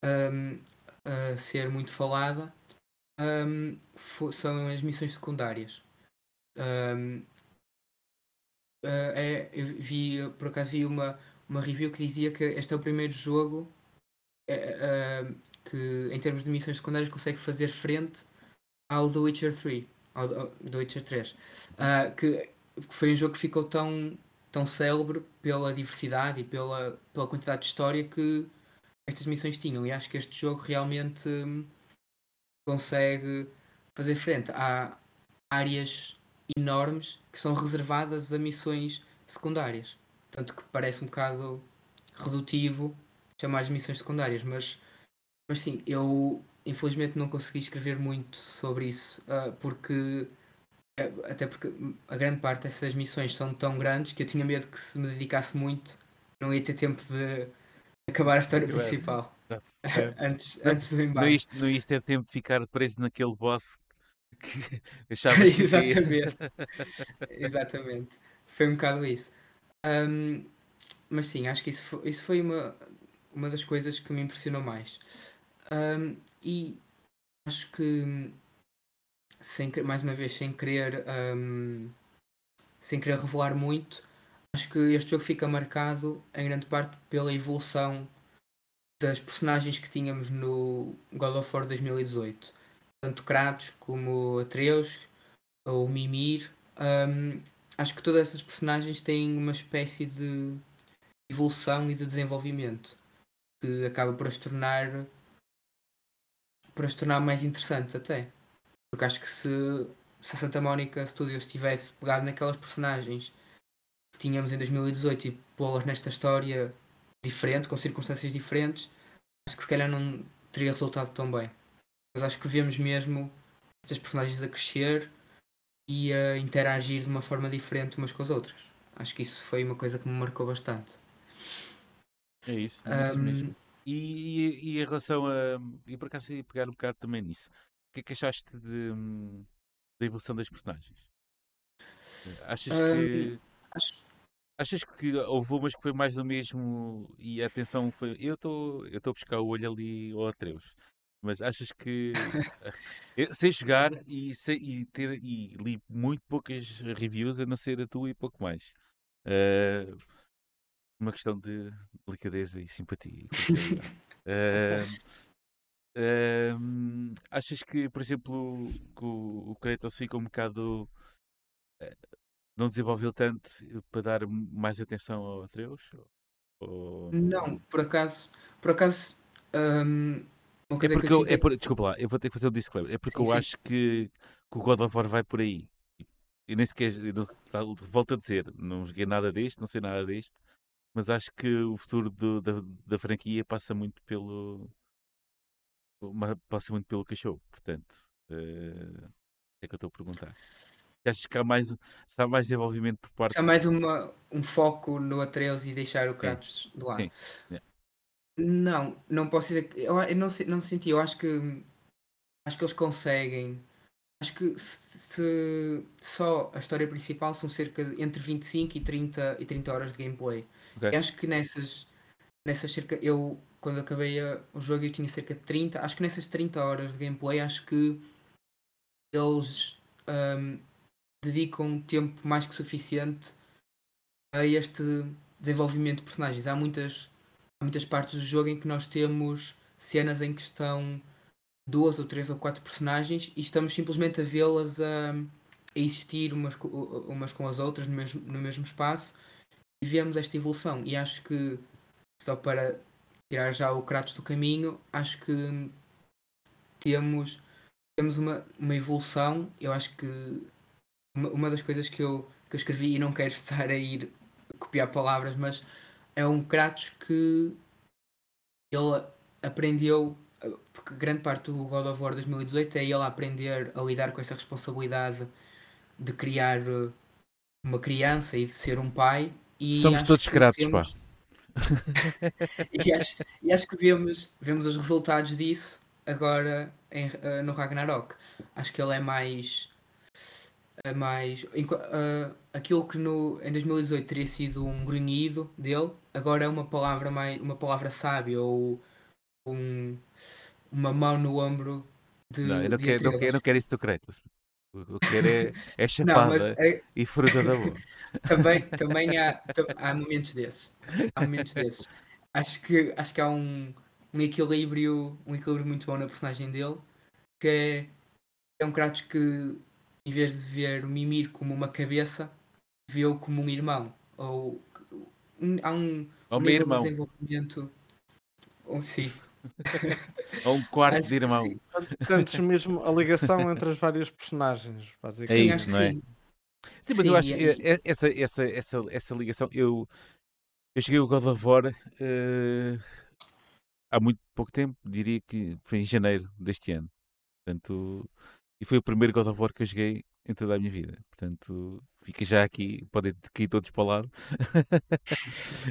um, ser muito falada um, são as missões secundárias. Um, uh, é, eu vi, por acaso vi uma, uma review que dizia que este é o primeiro jogo é, uh, que em termos de missões secundárias consegue fazer frente ao The Witcher 3, ao, ao The Witcher 3, uh, que, que foi um jogo que ficou tão, tão célebre pela diversidade e pela, pela quantidade de história que estas missões tinham. E acho que este jogo realmente hum, consegue fazer frente. Há áreas enormes que são reservadas a missões secundárias. Tanto que parece um bocado redutivo chamar as missões secundárias, mas, mas sim, eu infelizmente não consegui escrever muito sobre isso, uh, porque até porque a grande parte dessas missões são tão grandes que eu tinha medo que se me dedicasse muito não ia ter tempo de acabar a história principal. Certo. antes, Não- antes do Não embate. ias, não ias ter tempo de ficar preso naquele boss que achavas que ia- Exatamente. Exatamente. Foi um bocado isso. Ahm, mas sim, acho que isso foi, isso foi uma, uma das coisas que me impressionou mais. Ahm, e acho que, sem, mais uma vez, sem querer, ahm, sem querer revelar muito, acho que este jogo fica marcado em grande parte pela evolução das personagens que tínhamos no God of War 2018. Tanto Kratos como Atreus ou Mimir. Ahm, acho que todas essas personagens têm uma espécie de evolução e de desenvolvimento que acaba por as tornar por as tornar mais interessantes até. Porque acho que se, se a Santa Mónica Studios tivesse pegado naquelas personagens que tínhamos em 2018 e pô-las nesta história diferente, com circunstâncias diferentes, acho que se calhar não teria resultado tão bem. Mas acho que vemos mesmo estas personagens a crescer e a interagir de uma forma diferente umas com as outras. Acho que isso foi uma coisa que me marcou bastante. É isso, é isso Ahm, mesmo. E, e, e em relação a. E por acaso ia pegar um bocado também nisso. O que é que achaste de, hum, da evolução das personagens? Achas que. Ahm, acho, Achas que houve umas que foi mais do mesmo e a atenção foi. Eu estou eu estou a buscar o olho ali ao Atreus. Mas achas que. eu sei jogar e, sei, e, ter, e li muito poucas reviews, a não ser a tua e pouco mais. Ah, uma questão de delicadeza e simpatia. e achas que, por exemplo, que o, o Kratos fica um bocado. eh, não desenvolveu tanto para dar mais atenção ao Atreus? Ou... não, por acaso, por acaso, uma É coisa que porque eu eu, é por, desculpa lá, eu vou ter que fazer um disclaimer. É porque Sim, eu sim. acho que, que o God of War vai por aí. Eu nem sequer, eu não, tá- volto a dizer, não joguei nada deste, não sei nada deste, mas acho que o futuro do- da, da franquia passa muito pelo, uma, passa muito pelo cachorro, portanto. Uh, é que eu estou a perguntar. Achas que há mais, se há mais desenvolvimento por parte. Há mais uma, um foco no Atreus e deixar o Kratos de lado. Sim. Não, não posso dizer eu não, não senti, eu acho que. Acho que eles conseguem. Acho que se, se, só a história principal são cerca de entre 25 e 30, e 30 horas de gameplay. Okay. acho que nessas, nessas cerca. Eu, quando acabei o jogo, eu tinha cerca de 30. Acho que nessas 30 horas de gameplay, acho que eles um, dedicam tempo mais que suficiente a este desenvolvimento de personagens. Há muitas, há muitas partes do jogo em que nós temos cenas em que estão duas ou três ou quatro personagens e estamos simplesmente a vê-las a, a, existir umas, umas com as outras no mesmo, no mesmo espaço e vemos esta evolução. E acho que, só para tirar já o Kratos do caminho, acho que temos, temos uma, uma evolução. Eu acho que uma, uma das coisas que eu, que eu escrevi e não quero estar a ir copiar palavras, mas é um Kratos que ele aprendeu porque grande parte do God of War 2018 é ele aprender a lidar com essa responsabilidade de criar uh, uma criança e de ser um pai. E Somos todos gratos, vemos... pá. e, acho, e acho que vemos, vemos os resultados disso agora em, uh, no Ragnarok. Acho que ele é mais. É mais uh, aquilo que no, em 2018 teria sido um grunhido dele, agora é uma palavra mais uma palavra sábia ou um, uma mão no ombro de. Não, eu não, quero, não, quero, não quero isso do Kratos. O que eu quero é, é chapada não, é... e fruta da boa. Também, também há, há momentos desses. Há momentos desses. Acho que, acho que há um, um equilíbrio um equilíbrio muito bom na personagem dele que é, é um Kratos que em vez de ver o Mimir como uma cabeça vê-o como um irmão ou um, há um, um nível irmão. de desenvolvimento ou, sim Ou um quarto de irmão. Sentes mesmo a ligação entre as várias personagens, basicamente. É isso, não é? Sim. sim, mas sim, eu acho que é, essa, essa, essa, essa ligação. Eu, eu cheguei ao God of War uh, há muito pouco tempo, diria que foi em janeiro deste ano. Portanto, e foi o primeiro God of War que eu joguei em toda a minha vida. Portanto, fica já aqui, podem cair todos para o lado.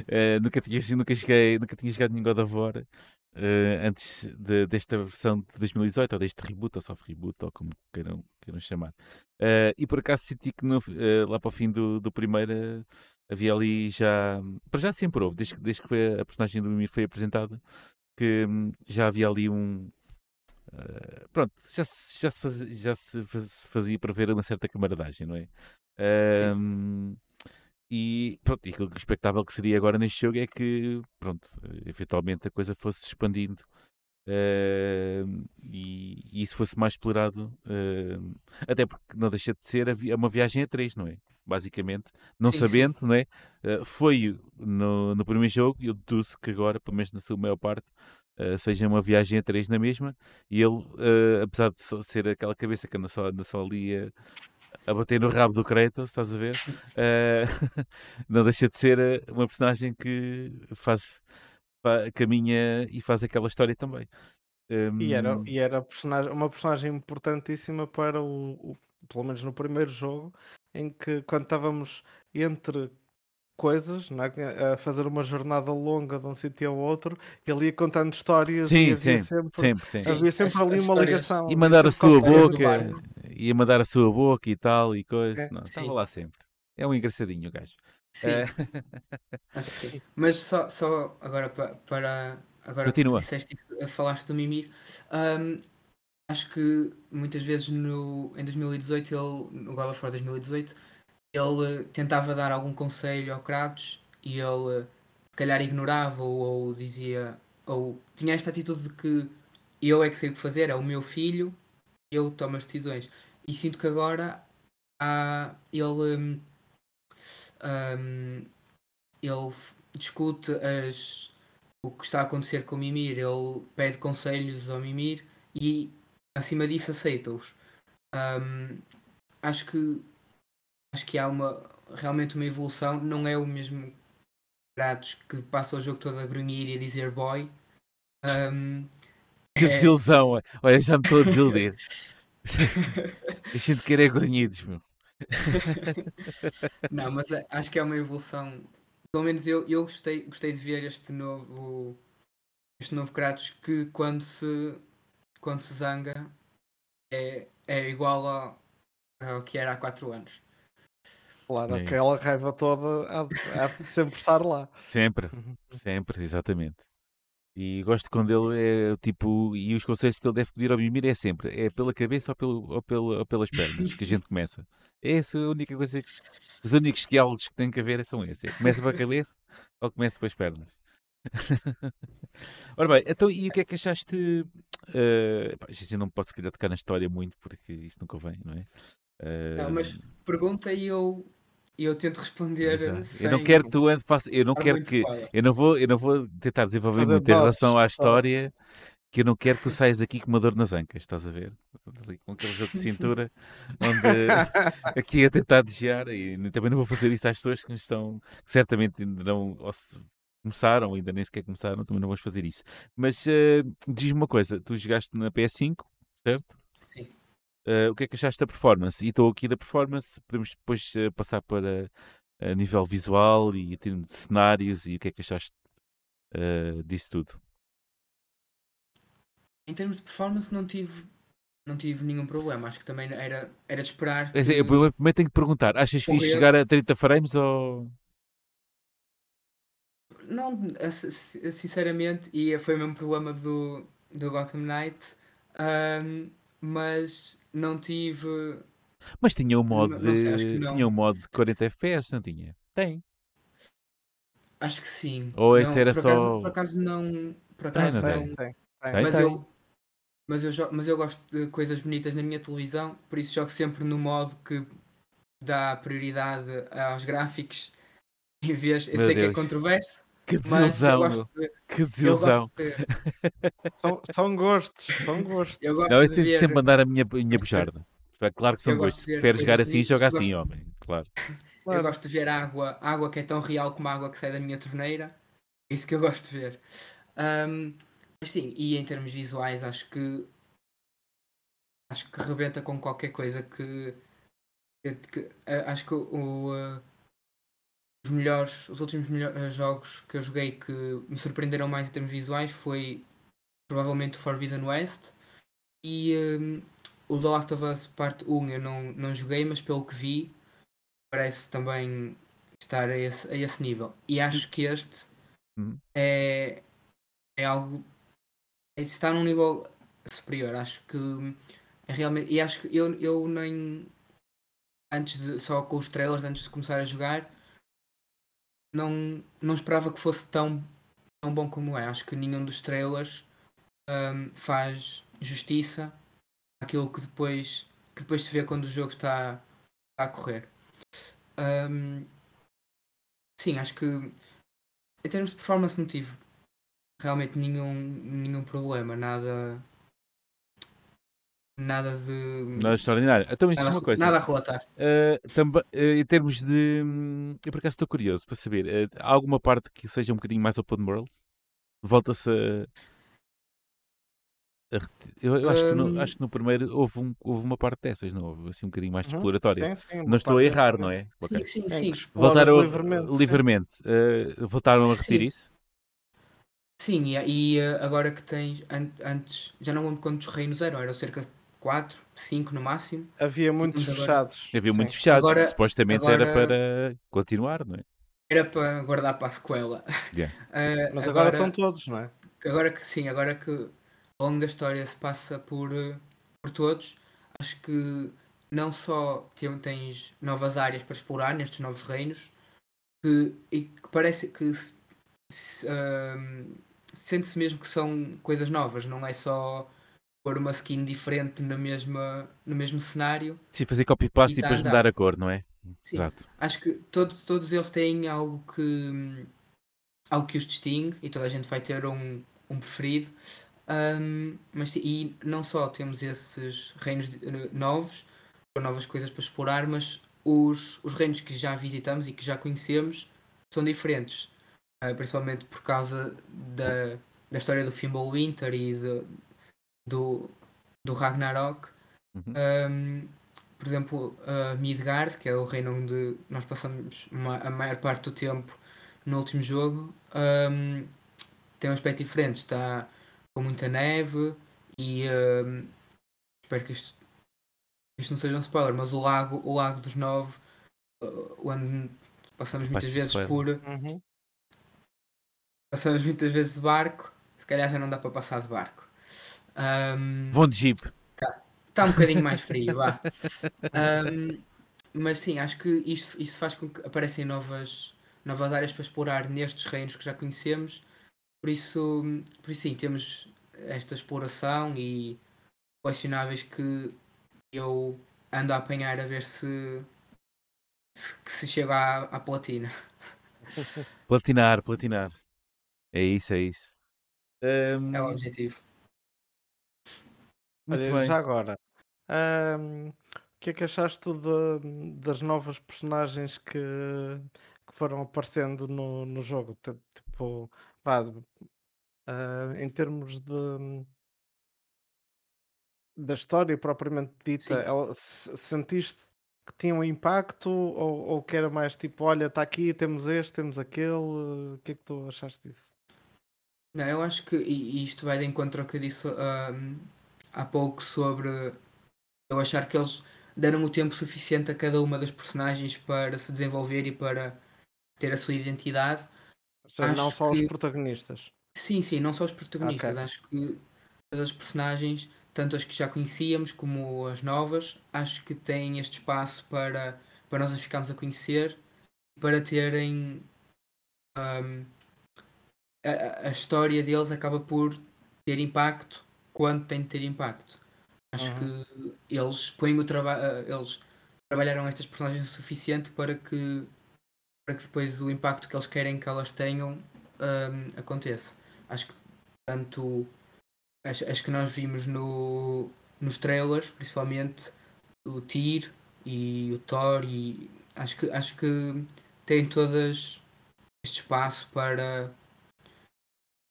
uh, nunca, tinha, nunca, cheguei, nunca tinha jogado nenhum God of War uh, antes de, desta versão de 2018, ou deste reboot, ou soft reboot, ou como queiram, queiram chamar. Uh, e por acaso senti que no, lá para o fim do, do primeiro havia ali já. Para já sempre houve, desde, desde que foi a, personagem do Mimir foi apresentada, que um, já havia ali um Uh, pronto, já se, já, se fazia, já se fazia prever uma certa camaradagem, não é? Uh, e pronto, e aquilo que expectável que seria agora neste jogo é que, pronto, eventualmente a coisa fosse expandindo uh, e, e, isso fosse mais explorado, até porque não deixa de ser uma viagem a três, não é? Basicamente, não sim, sabendo, sim. não é? foi no, no primeiro jogo, eu deduzo que agora, pelo menos na sua maior parte, uh, seja uma viagem a três na mesma, e ele, uh, apesar de ser aquela cabeça que anda só, anda só ali a, a bater no rabo do Kratos, estás a ver? Uh, não deixa de ser uma personagem que faz caminha e faz aquela história também. Um... E era, e era personagem, uma personagem importantíssima para o, o, pelo menos no primeiro jogo, em que quando estávamos entre coisas, é? a fazer uma jornada longa de um sítio ao outro, ele ia contando histórias sim, e havia sim, sempre, sempre, sim. havia sempre ali uma ligação. E mandar a sua boca, ia mandar a sua boca e tal, e coisa. É. Não, estava lá sempre. É um engraçadinho o gajo. Sim, é. acho que sim. Mas só, só agora para, para agora Continua. disseste, falaste do Mimir, um, acho que muitas vezes no, em 2018, ele, no of War 2018, ele tentava dar algum conselho ao Kratos e ele se calhar ignorava ou, ou, dizia ou tinha esta atitude de que eu é que sei o que fazer, é o meu filho, eu tomo as decisões. E sinto que agora há, ele um, hum, ele discute as, o que está a acontecer com o Mimir, ele pede conselhos ao Mimir e acima disso aceita-os. Um, acho que acho que há uma realmente uma evolução. Não é o mesmo Kratos que passa o jogo todo a grunhir e a dizer boy. Um, Que desilusão. Olha, já me estou a desiludir. Deixem de querer grunhidos, meu. Não, mas é- acho que é uma evolução. Pelo menos eu, eu gostei, gostei de ver este novo este novo Kratos que quando se quando se zanga é, é igual ao, ao que era há 4 anos. Claro, É aquela raiva toda há há de sempre estar lá. Sempre, sempre, exatamente. E gosto quando ele é tipo. E os conselhos que ele deve pedir ao Mimir é sempre: é pela cabeça ou, pelo, ou, pela, ou pelas pernas que a gente começa. É essa a única coisa. Que, os únicos diálogos que tem que haver são esses: é começa pela cabeça ou começa pelas pernas. Ora bem, então e o que é que achaste? eh, pá, gente, eu não posso querer tocar na história muito porque isso nunca vem, não é? Não, mas Eh, pergunta e eu, e eu tento responder. exato. Sem eu não quero que tu antes faças. Eu não quero que. Eu não vou, eu não vou tentar desenvolver Fazer muito em relação à história, que eu não quero que tu saias daqui com uma dor nas ancas, estás a ver? Ali Com aquele jogo de cintura, onde aqui a tentar desviar, e também não vou fazer isso às pessoas que estão, que certamente ainda não ou se começaram, ainda nem sequer começaram, também não vamos fazer isso. Mas eh, diz-me uma coisa, tu jogaste na PS5, certo? Eh, o que é que achaste da performance? E estou aqui da performance, podemos depois eh, passar para a nível visual e em termos de cenários e o que é que achaste disso tudo? Em termos de performance não tive, não tive nenhum problema. Acho que também era, era de esperar que eu primeiro primeiro tenho que perguntar, achas fixe corresse. chegar a 30 frames ou... Não, sinceramente, e foi o mesmo problema do, do Gotham Knight, ahm, mas não tive. Mas tinha um modo Não- não sei, de... Tinha um modo de 40 FPS, não tinha? Tem. Acho que sim. Ou esse Não, era por só- acaso, por acaso não. Por Tem, acaso não não. Tem, tem, tem. Tem, Mas tem. eu, mas, eu mas eu gosto de coisas bonitas na minha televisão, por isso jogo sempre no modo que dá prioridade aos gráficos em vez. Eu Meu sei que é Deus. controverso, Que mas eu desilusão, meu. gosto de, Que eu desilusão. gosto de, São, são gostos, são gostos. eu gosto Não, eu de tento ver. sempre mandar a minha, a minha bujarda. É claro que são gostos. ver Prefere jogar assim, bonitas, joga gosto- assim, homem. Claro. Eu gosto de ver água, água que é tão real como a água que sai da minha torneira. É isso que eu gosto de ver. Ahm, mas sim, e em termos visuais acho que acho que rebenta com qualquer coisa que, que- ah, acho que o, ah, os melhores, os últimos melhor- ah, jogos que eu joguei que me surpreenderam mais em termos visuais foi provavelmente o Forbidden West e ahm, o The Last of Us Parte 1 eu não, não joguei, mas pelo que vi parece também estar a esse, a esse nível. E acho que este Uhum. é, é algo. é- está num nível superior. Acho que é realmente. E acho que eu, eu nem. Antes de. Só com os trailers, antes de começar a jogar, não, não esperava que fosse tão, tão bom como é. Acho que nenhum dos trailers hum, faz justiça àquilo que depois, que depois se vê quando o jogo está, está a correr. Hum, sim, acho que em termos de performance não tive realmente nenhum, nenhum problema, nada nada de Nada extraordinário. Então, diz nada, uma coisa. nada a relatar. Uh, tamba- uh, em termos de. hum, Eu por acaso estou curioso para saber. uh, há alguma parte que seja um bocadinho mais open world? Volta-se a. a reti- eu eu acho, que no, Hum. acho que no primeiro houve, um- houve uma parte dessas, não houve? Assim um bocadinho mais Uhum, exploratória. Sim, sim, uma Não estou a errar, é- não é? Ok. Sim, sim, é sim. Voltaram livremente. livremente. uh, voltaram a repetir isso? Sim, e, e, agora que tens an- antes, já não lembro quantos reinos eram, eram cerca de 4, 5 no máximo. Havia muitos agora- fechados. Havia sim. muitos fechados. Agora- supostamente era agora- para continuar, não é? Era para guardar para a sequela. Yeah. Uh, Mas agora estão todos, não é? agora que sim, agora que ao longo da história se passa por, eh, por todos, acho que não só te- tens novas áreas para explorar nestes novos reinos, que, e que parece que se- se, ahm, sente-se mesmo que são coisas novas, não é só pôr uma skin diferente na mesma, no mesmo cenário. Sim, fazer copy-paste E e tá depois andar. mudar a cor, não é? Sim. Exato. Acho que todos, todos eles têm algo que algo que os distingue e toda a gente vai ter um, um preferido. Hum, mas e não só temos esses reinos eh, novos, com novas coisas para explorar, mas os, os reinos que já visitamos e que já conhecemos são diferentes. Ah, principalmente por causa da, da história do Fimbulwinter e de, do, do Ragnarok. Uhum. Um, por exemplo, uh, Midgard, que é o reino onde nós passamos ma- a maior parte do tempo no último jogo, um, tem um aspecto diferente. Está com muita neve e um, espero que isto, isto não seja um spoiler, mas o lago, o lago dos Nove, uh, onde passamos muitas vezes spoiler. por Uhum. passamos muitas vezes de barco, se calhar já não dá para passar de barco. Um, Vão de jeep. Está um bocadinho mais frio, vá. Um, mas sim, acho que isto, isto faz com que aparecem novas, novas áreas para explorar nestes reinos que já conhecemos. Por isso, por isso sim, temos esta exploração e colecionáveis que eu ando a apanhar a ver se se, se chega à, à platina. Platinar, platinar. É isso, é isso. É o objetivo. Muito Olha, bem. já agora, ahm, o que é que achaste de- das novas personagens que, que foram aparecendo no, no jogo? Ti- Tipo, vá, ah, em termos de, da história propriamente dita, ela- se- sentiste que tinha um impacto ou, ou que era mais tipo, olha, está aqui, temos este, temos aquele, o que é que tu achaste disso? Não, eu acho que e isto vai de encontro ao que eu disse ahm, há pouco sobre eu achar que eles deram o tempo suficiente a cada uma das personagens para se desenvolver e para ter a sua identidade. Ou seja, não Acho só os que- protagonistas. Sim, sim, não só os protagonistas. Ok. Acho que todas as personagens, tanto as que já conhecíamos como as novas, acho que têm este espaço para, para nós as ficarmos a conhecer para terem. a, a- a história deles acaba por ter impacto quando tem de ter impacto. Acho que eles põem o trabalho. Eles trabalharam estas personagens o suficiente para que, para que depois o impacto que eles querem que elas tenham ahm, aconteça. Acho que tanto as, as que nós vimos no, nos trailers, principalmente o Tyr e o Thor, e acho que, acho que têm todas este espaço para,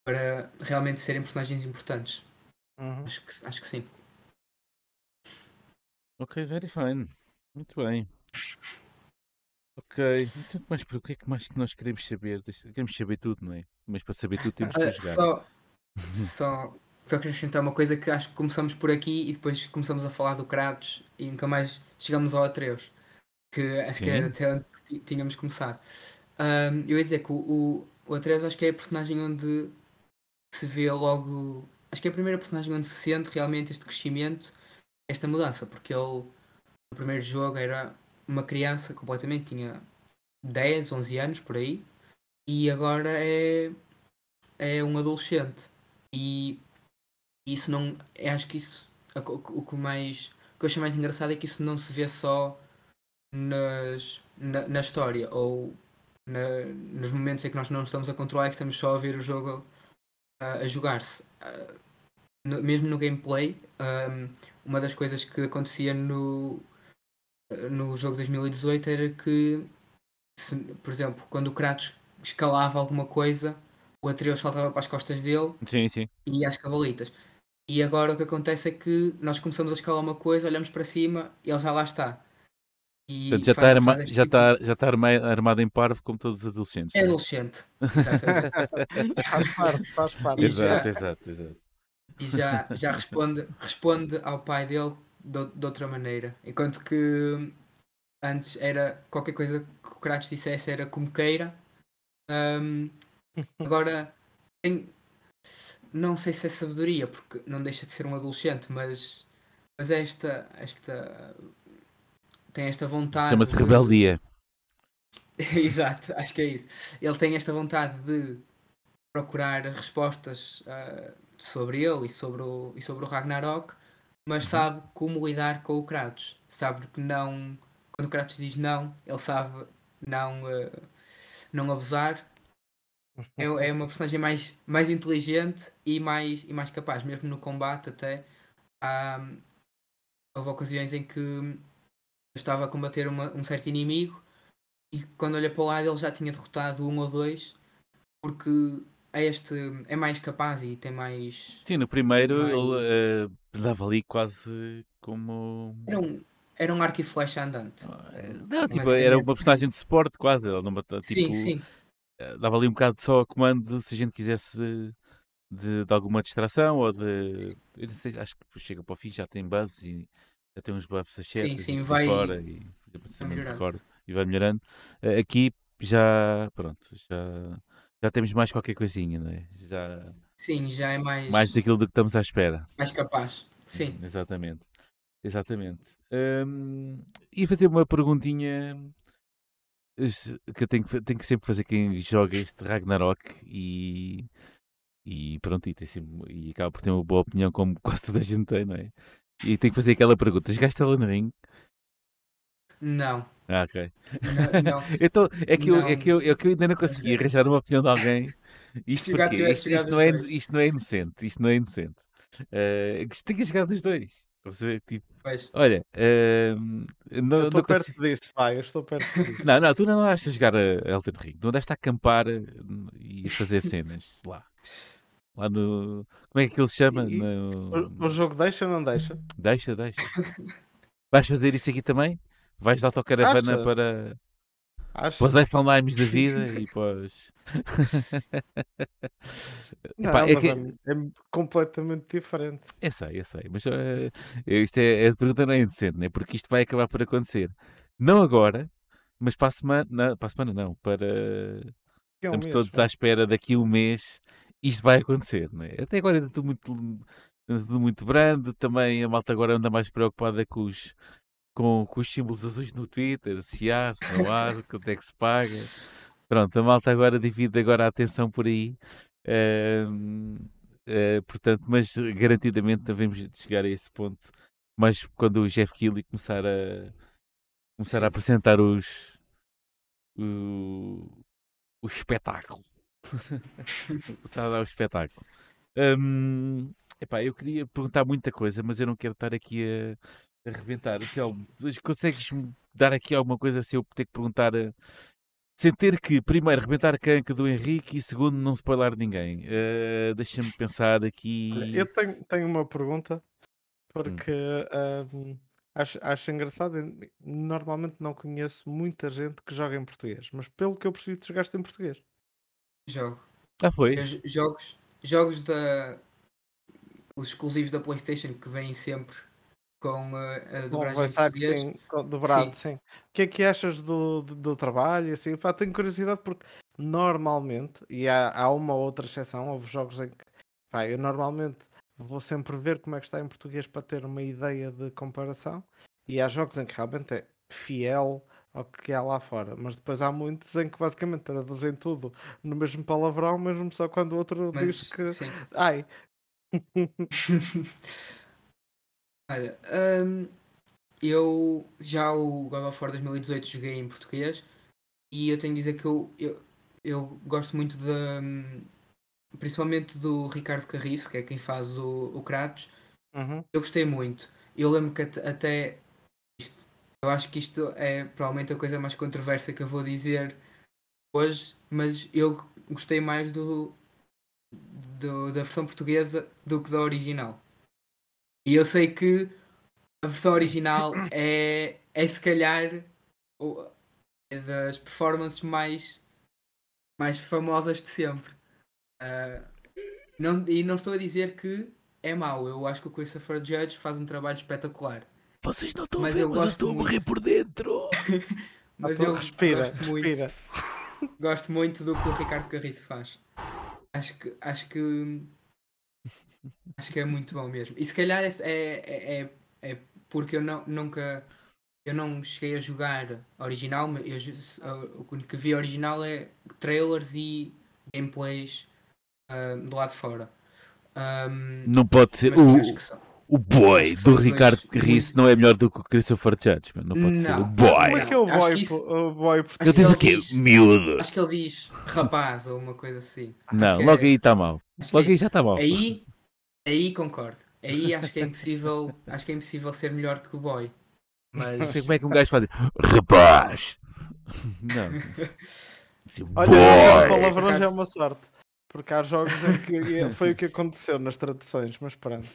para realmente serem personagens importantes. Uhum. Acho que, acho que sim. Ok, very fine. Muito bem. Ok. Então, mas por o que é que mais que nós queremos saber? Deixa- Queremos saber tudo, não é? Mas para saber tudo temos que Ah, jogar. só, só, só queria acrescentar uma coisa que acho que começamos por aqui e depois começamos a falar do Kratos e nunca mais chegamos ao Atreus. Que acho que era Sim. até onde ti- tínhamos começado. Ahm, eu ia dizer que o, o, o Atreus acho que é a personagem onde se vê logo. Acho que é a primeira personagem onde se sente realmente este crescimento, esta mudança, porque ele no primeiro jogo era uma criança completamente, tinha 10, 11 anos por aí, e agora é, é um adolescente. E isso não. Acho que isso. O que mais. O que eu achei mais engraçado é que isso não se vê só nas, na, na história ou na- nos momentos em que nós não estamos a controlar, que estamos só a ver o jogo a, a jogar-se. No- mesmo no gameplay, ahm, uma das coisas que acontecia no, no jogo 2018 era que, se- por exemplo, quando o Kratos escalava alguma coisa, o Atreus saltava para as costas dele Sim, sim. e às cavalitas. E agora o que acontece é que nós começamos a escalar uma coisa, olhamos para cima e ele já lá está. E Portanto, já faz- está, faz já, tipo- está, já está arma- armado em parvo como todos os adolescentes. É é? adolescente, exatamente. Faz parte, faz parte. E Exato, já- exato, exato. e já, já responde, responde ao pai dele de, de outra maneira. Enquanto que antes era qualquer coisa que o Kratos dissesse era como queira. Hum, agora tem, não sei se é sabedoria, porque não deixa de ser um adolescente, mas, mas é esta, esta tem esta vontade. Chama-se de- rebeldia. Exato, acho que é isso. Ele tem esta vontade de procurar respostas ah, sobre ele e sobre o, e sobre o Ragnarok, mas Uhum. sabe como lidar com o Kratos. Sabe que não. Quando o Kratos diz não, ele sabe não, ah, não abusar. É, é uma personagem mais, mais inteligente e mais, e mais capaz, mesmo no combate até. Há, houve ocasiões em que estava a combater uma- um certo inimigo e quando olhei para o lado ele já tinha derrotado um ou dois porque é este é mais capaz e tem mais. Sim, no primeiro mais- ele eh, andava ali quase como. Era um, era um arco e flecha andante. Eh, Não, tipo, era uma personagem de suporte quase. Ele não mata- sim, tipo, sim. eh, dava ali um bocado só a comando se a gente quisesse de, de alguma distração ou de. Eu não sei, acho que chega para o fim já tem buffs e já tem uns buffs a setas sim, e por vai- e de melhorando. e vai melhorando. Eh, Aqui já, pronto, já, já temos mais qualquer coisinha, não é? Já, Sim, já é mais, mais daquilo do que estamos à espera. mais capaz. Sim. Uhum, Exatamente. Exatamente. Hum, e fazer uma perguntinha es- que eu tenho que, tenho que sempre fazer quem joga este Ragnarok e, e pronto, e, tem sempre- e acaba por ter uma boa opinião como quase toda a gente tem, não é? E tenho que fazer aquela pergunta, jogaste ela no ring? Não. Ah, ok. Não, não. Então, é que, eu, é, que eu, é que eu ainda não consegui arranjar uma opinião de alguém. Isto, tivesse isto, isto não os é, isto não é inocente. Isto não é inocente. Eh, que tenho que jogar dos dois. Estás a ver? Tipo, Pois. olha, ehm, não, Eu estou perto consigo- disso, vai, eu estou perto disso. Não, não, tu não andaste a jogar a Elden Ring. Tu andaste a acampar eh, e a fazer cenas lá. Lá no. Como é que ele se chama? E- No- O, o jogo deixa ou não deixa? Deixa, deixa. Vais fazer isso aqui também? Vais de autocaravana Achas? para, Acho. para os Eiffelheims da vida e os. Não, Epá, é que- é, é completamente diferente. Eu sei, eu sei, mas eu- isto é, é, a pergunta não é indecente, né? porque isto vai acabar por acontecer. Não agora, mas para a semana, não, para a semana não, para. É um Estamos mês, todos vá. à espera daqui a um mês, isto vai acontecer, não é? Até agora ainda tudo muito, tudo muito brando, também a malta agora anda mais preocupada com os, com, com os símbolos azuis no Twitter, se há, se não há, quanto é que se paga. Pronto, a malta agora divide agora a atenção por aí. Ahm, eh, portanto, mas garantidamente devemos de chegar a esse ponto. Mas quando o Jeff Keighley começar a começar a apresentar os o, o espetáculo. Começar a dar o espetáculo. Hum, epá, eu queria perguntar muita coisa, mas eu não quero estar aqui a, a arrebentar. Telmo, mas consegues dar aqui alguma coisa se eu ter que perguntar eh, sem ter que, primeiro, arrebentar a canca do Henrique e, segundo, não spoiler ninguém? Eh, Deixa-me pensar aqui. Eu tenho, tenho uma pergunta porque ahm, acho, acho engraçado. Normalmente não conheço muita gente que joga em português, mas pelo que eu percebi, tu jogaste em português. Jogo. Ah, foi? Eu jogos, jogos da. Os exclusivos da PlayStation que vêm sempre com uh, a dobragem português. dobrado, sim. O que é que achas do, do, do trabalho? Assim, pá, tenho curiosidade porque normalmente, e há, há uma ou outra exceção, houve jogos em que pá, eu normalmente vou sempre ver como é que está em português para ter uma ideia de comparação, e há jogos em que realmente é fiel ao que há lá fora, mas depois há muitos em que basicamente traduzem tudo no mesmo palavrão, mesmo só quando o outro Mas, diz que sim. ai, Olha, hum, eu já o God of War 2018 joguei em português e eu tenho de dizer que eu, eu, eu gosto muito de, hum, principalmente do Ricardo Carriço, que é quem faz o, o Kratos. uhum, Eu gostei muito. Eu lembro que at- até isto, eu acho que isto é provavelmente a coisa mais controversa que eu vou dizer hoje, mas eu gostei mais do, do- da versão portuguesa do que da original. E eu sei que a versão original é, é se calhar é das performances mais, mais famosas de sempre. Ah, não, e não estou a dizer que é mau. Eu acho que o Christopher Judge faz um trabalho espetacular. Vocês não estão Mas a ver, eu mas eu gosto estou a morrer muito. por dentro. Mas eu respira, gosto muito, respira. gosto muito do que o Ricardo Carriço faz. Acho que acho que acho que é muito bom mesmo. E se calhar é, é, é, é porque eu não, nunca eu não cheguei a jogar original, mas eu, ju- o único que vi original é trailers e gameplays ah, do lado de fora. Ahm, Não pode ser. mas O, acho que são. O boy do Ricardo Carriço não é melhor do que o Christopher Judge, mano. não pode ser. Não. O boy. Como é que é o Acho boy, que isso- o boy Ele diz quê? diz- Miúdo. Acho que ele diz rapaz ou uma coisa assim. Não, logo é- aí está mal. acho é Logo aí isso. já está mal. Aí, aí concordo. Aí acho que é impossível, acho que é impossível ser melhor que o boy. Não Mas sei como é que um gajo faz. Rapaz! Não. Olha, boy! palavrão já é uma sorte. porque há jogos em que foi o que aconteceu nas traduções, mas pronto.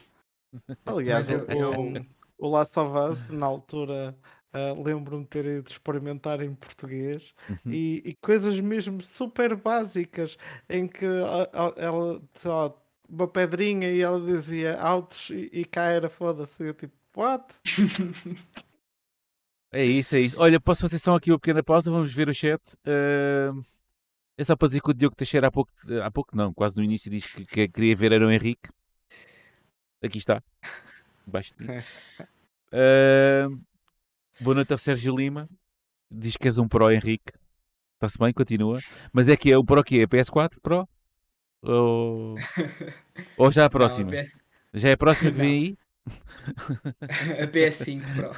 Aliás, eu- o, eu- o Last of Us, na altura, ah, lembro-me de ter ido experimentar em português Uhum. e, e coisas mesmo super básicas em que a- a- ela, lá, uma pedrinha e ela dizia altos e, e cá era foda-se. Eu tipo, what? É isso, é isso. Olha, posso fazer só aqui uma pequena pausa, vamos ver o chat. Ahm, é só para dizer que o Diogo Teixeira há pouco, há pouco não, quase no início disse que, que queria ver era o Henrique. Aqui está. Baixo de. Ahm, boa noite ao Sérgio Lima. Diz que és um Pro Henrique. Está-se bem, continua. Mas é que é o Pro que é? PS4 Pro? Ou, ou já a próxima? Não, a, PS... Já é a próxima que vem aí? a PS5 Pro.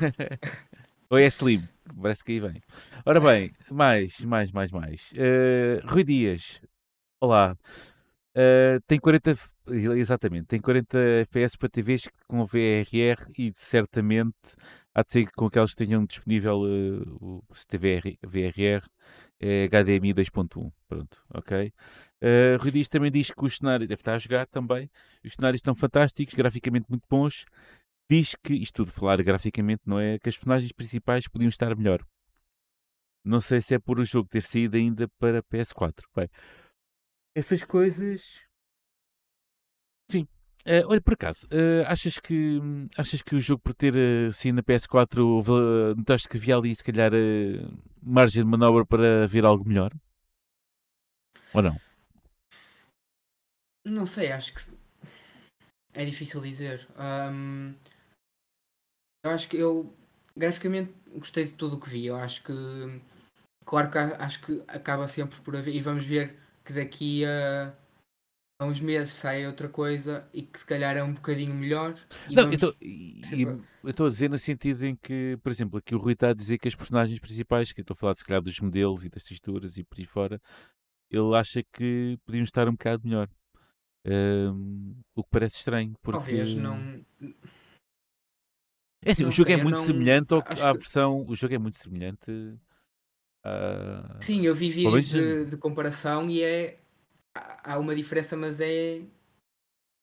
Ou é Slim? Parece que aí vem. Ora bem, mais, mais, mais, mais. Eh, Rui Dias. Olá. Eh, tem 40. Exatamente, tem 40 FPS para TVs com VRR e certamente há de ser com aquelas que tenham disponível eh, o tiver VRR HDMI 2.1. Pronto, ok. Eh, Rui Dias também diz que o cenário deve estar a jogar também. Os cenários estão fantásticos, graficamente muito bons diz que, isto tudo falar graficamente, não é? Que as personagens principais podiam estar melhor. Não sei se é por o jogo ter saído ainda para PS4. Bem, essas coisas. Eh, olha, por acaso, eh, achas, que, achas que o jogo por ter uh, saído na PS4 houve, eh, notaste que havia ali, se calhar, eh, margem de manobra para ver algo melhor? Ou não? Não sei, acho que é difícil dizer. Ahm, eu acho que eu graficamente gostei de tudo o que vi. Eu acho que claro que acho que acaba sempre por haver e vamos ver que daqui a, a uns meses sai outra coisa e que se calhar é um bocadinho melhor. E Não, vamos- eu estou a dizer no sentido em que, por exemplo, aqui o Rui está a dizer que as personagens principais, que eu estou a falar se calhar dos modelos e das texturas e por aí fora, ele acha que podiam estar um bocado melhor. Ahm, o que parece estranho, porque talvez não. é assim, o não jogo sei, é muito não- semelhante ao, acho à que- versão, o jogo é muito semelhante a... Sim, eu vi vídeos de, de comparação e é. Há uma diferença, mas é.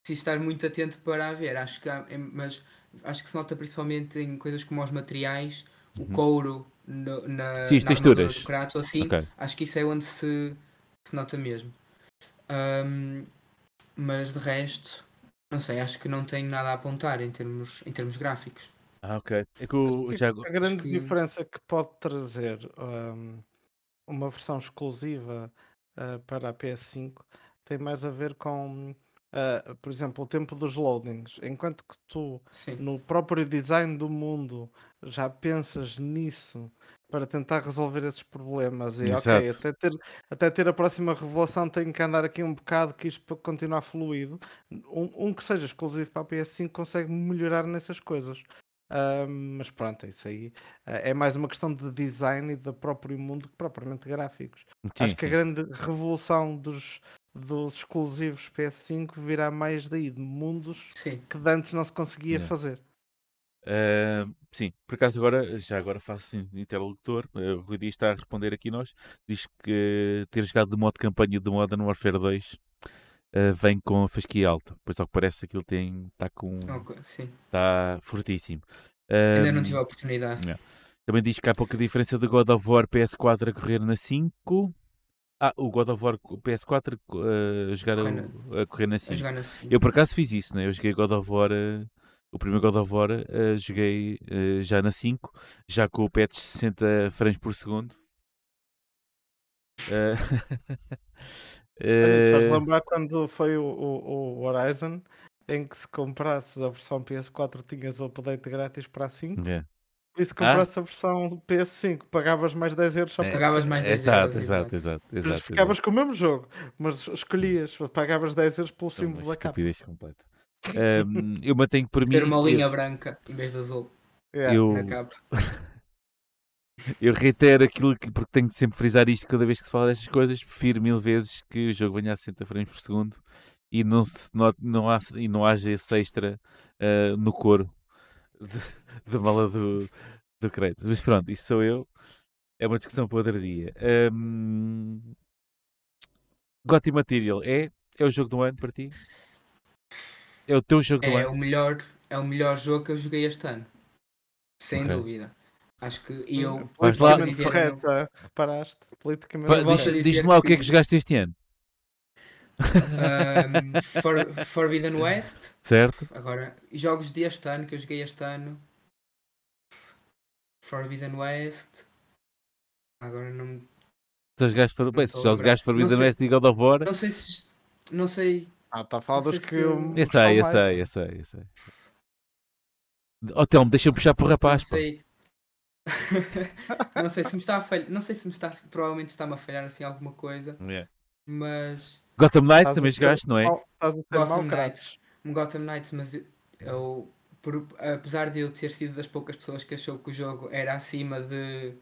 Preciso estar muito atento para a ver. Acho que há- é- mas acho que se nota principalmente em coisas como os materiais, o Uhum. couro no- na, Sim, as texturas. do Kratos, assim. Ok. Acho que isso é onde se, se nota mesmo. Ahm, mas de resto, não sei, acho que não tenho nada a apontar em termos, em termos gráficos. Ah, ok. É que o, A grande que- diferença que pode trazer hum, uma versão exclusiva ah, para a PS5 tem mais a ver com, ah, por exemplo, o tempo dos loadings. Enquanto que tu, Sim. no próprio design do mundo, já pensas nisso para tentar resolver esses problemas e ok, Exato. até ter, até ter a próxima revelação tenho que andar aqui um bocado que isto para continuar fluido. Um, um que seja exclusivo para a PS5 consegue melhorar nessas coisas. Ah, mas pronto, isso aí ah, é mais uma questão de design e do próprio mundo que propriamente gráficos. sim, Acho que a sim. grande revolução dos, dos exclusivos PS5 virá mais daí, de mundos Sim. que de antes não se conseguia Yeah. fazer. Ah, sim, por acaso agora, já agora faço assim, interlocutor, o Rui Dias está a responder aqui nós, diz que ter jogado de modo campanha do Modern Warfare 2 ah, vem com a fasquia alta, pois ao que parece aquilo tem, está com, Ok, sim. está fortíssimo. Ainda não tive a oportunidade. yeah. Também diz que há pouca diferença do God of War PS4 a correr na 5. Ah, o God of War PS4 a jogar Correr o- a correr na A 5. jogar na cinco. Eu por acaso fiz isso, né? Eu joguei God of War, eh, o primeiro God of War, eh, joguei eh, já na 5, já com o patch 60 frames por segundo. Eh, Olha, Faz eh, lembrar quando foi o, o- o Horizon, em que se comprasses a versão PS4 tinhas o update grátis para a 5, é. e se comprasses a versão PS5 pagavas mais 10 euros só É, Pagavas mais 10 exato, euros, exato, exato. exato, Mas exato, ficavas com o mesmo jogo, mas escolhias, pagavas 10 euros pelo exato. Uma símbolo da capa. completa. Ahm, eu mantenho por mim. Ter uma eu- linha branca em vez de azul Yeah. eu, na capa. Eu reitero aquilo que, porque tenho de sempre frisar isto cada vez que se fala destas coisas, prefiro mil vezes que o jogo venha a 60 frames por segundo e não, se note, não, há, e não haja esse extra ah, no couro da mala do, do Kratos. Mas pronto, isso sou eu. É uma discussão para outro dia. Um, Gotti Material é é o jogo do ano para ti? É o teu jogo do É ano? o melhor, é o melhor jogo que eu joguei este ano. Sem Ok. dúvida. Acho que e eu Vais lá- volto a Politicamente dizer, correto, é? reparaste? Politicamente eu volto diz- Diz-me lá o que é que jogaste este ano, Ahm, For- Forbidden West. certo? Agora, jogos deste ano que eu joguei este ano. Forbidden West. Agora não, me- Se jogaste for... Bem, se lembrar. Não Forbidden sei- West e God of War, não sei se. Não sei. Ah, está a falar Não dos que eu eu gostava sei, eu sei, eu sei, eu sei. Ó Telmo, deixa-me puxar para o Não rapaz. pá. sei. não sei se me está a falhar. Não sei se me está. Provavelmente está-me a falhar assim alguma coisa. Yeah. Mas. Gotham Knights também jogaste, não é? mau- Estás a ser Gotham Knights. Gotham Knights, mas eu- eu. por- apesar de eu ter sido das poucas pessoas que achou que o jogo era acima de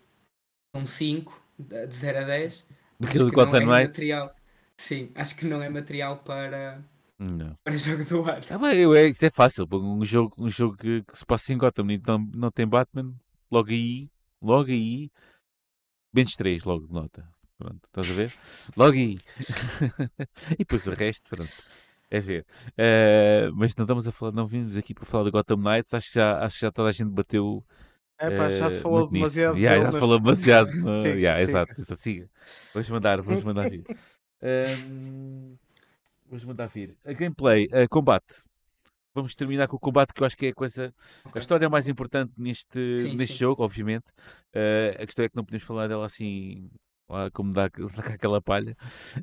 um 5, de de 0 a 10, Porque acho o que não Gotham é Knights. material. Sim, acho que não é material para, Não. para jogo do ano. Ah, bem, eu, é, isso é fácil. Um jogo, um jogo que, que se passa em Gotham e não, não tem Batman, logo aí, logo aí, menos 3, logo de nota. Pronto, estás a ver? Logo aí. e depois o resto, pronto. É ver. Eh, mas não estamos a falar, não vimos aqui para falar do Gotham Knights. Acho que já, acho que já toda a gente bateu. É pá, já se eh, falou demasiado. Yeah, já se falou demasiado. no- yeah, exato, exato, siga. Vamos mandar, vamos mandar vir. Ehm, vamos mandar vir. A gameplay, a combate. Vamos terminar com o combate que eu acho que é a coisa. A Ok. história mais importante neste, Sim, neste sim. jogo, obviamente. Eh, a questão é que não podemos falar dela assim, lá como dá, dá aquela palha.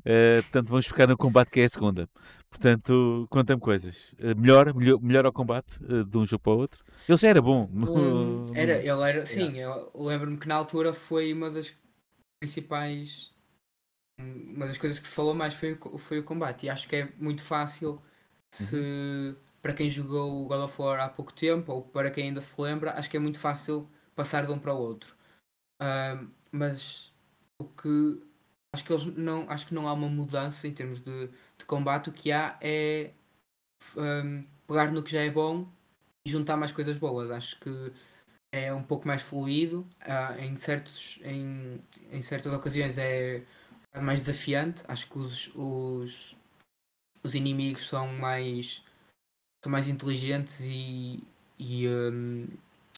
Eh, portanto, vamos ficar no combate que é a segunda. Portanto, conta-me coisas. Eh, melhor, melhor, melhor ao combate eh, de um jogo para o outro. Ele já era bom. No- era, ele era, sim, eu lembro-me que na altura foi uma das principais. Uma das coisas que se falou mais foi, foi o combate. E acho que é muito fácil se para quem jogou o God of War há pouco tempo ou para quem ainda se lembra, acho que é muito fácil passar de um para o outro. Ahm, mas o que acho que eles não acho que não há uma mudança em termos de, de combate, o que há é ahm, pegar no que já é bom e juntar mais coisas boas. Acho que é um pouco mais fluido, ah, em, certos, em, em certas ocasiões é mais desafiante. Acho que os, os, os inimigos são mais, são mais inteligentes e, e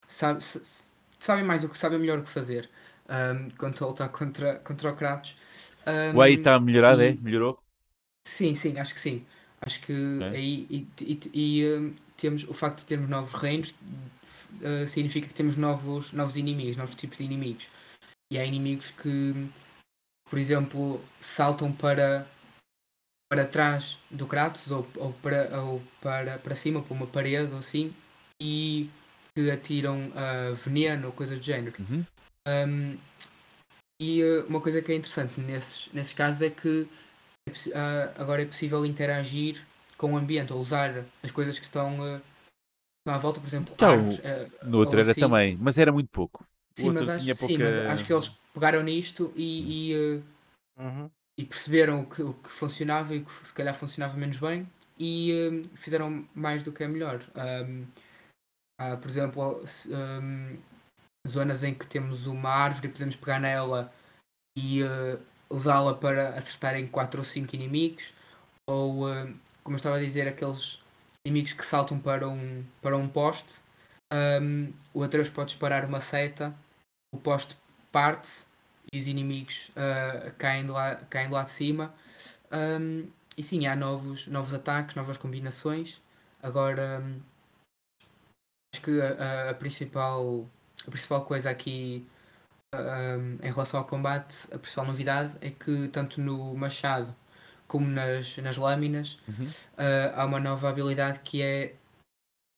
sabe- s- sabem mais o que sabem melhor o que fazer quando estou a lutar contra, contra o Kratos. O AI Hum, está melhorado, é? e- Melhorou? Sim, sim, acho que sim. Acho que Ok. aí e, e- e, hum, temos o facto de termos novos reinos uh, significa que temos novos, novos inimigos, novos tipos de inimigos. E há inimigos que, por exemplo, saltam para, para trás do Kratos ou, ou, para, ou para, para cima, para uma parede ou assim, e que atiram uh, veneno ou coisa do género. Uhum. Um, e uh, uma coisa que é interessante nesses, nesses casos é que é ah, agora é possível interagir com o ambiente ou usar as coisas que estão, uh, estão à volta, por exemplo, Já o- árvores. uh, No outro ou era assim. também, mas era muito pouco. Sim, mas acho, tinha sim, mas pouca- acho que eles pegaram nisto e, e, uh, Uhum. E perceberam o que, o que funcionava e o que se calhar funcionava menos bem e um, fizeram mais do que é melhor. Um, há, por exemplo, um, zonas em que temos uma árvore e podemos pegar nela e uh, usá-la para acertar em 4 ou 5 inimigos, ou um, como eu estava a dizer, aqueles inimigos que saltam para um, para um poste. Um, o Atreus pode disparar uma seta, o poste parte-se os inimigos uh, caem, de lá, caem de lá de cima. Um, e sim, há novos, novos ataques, novas combinações. Agora, um, acho que a, a- principal, a principal coisa aqui um, em relação ao combate, a principal novidade é que tanto no machado como nas, nas lâminas Uhum. uh, há uma nova habilidade que é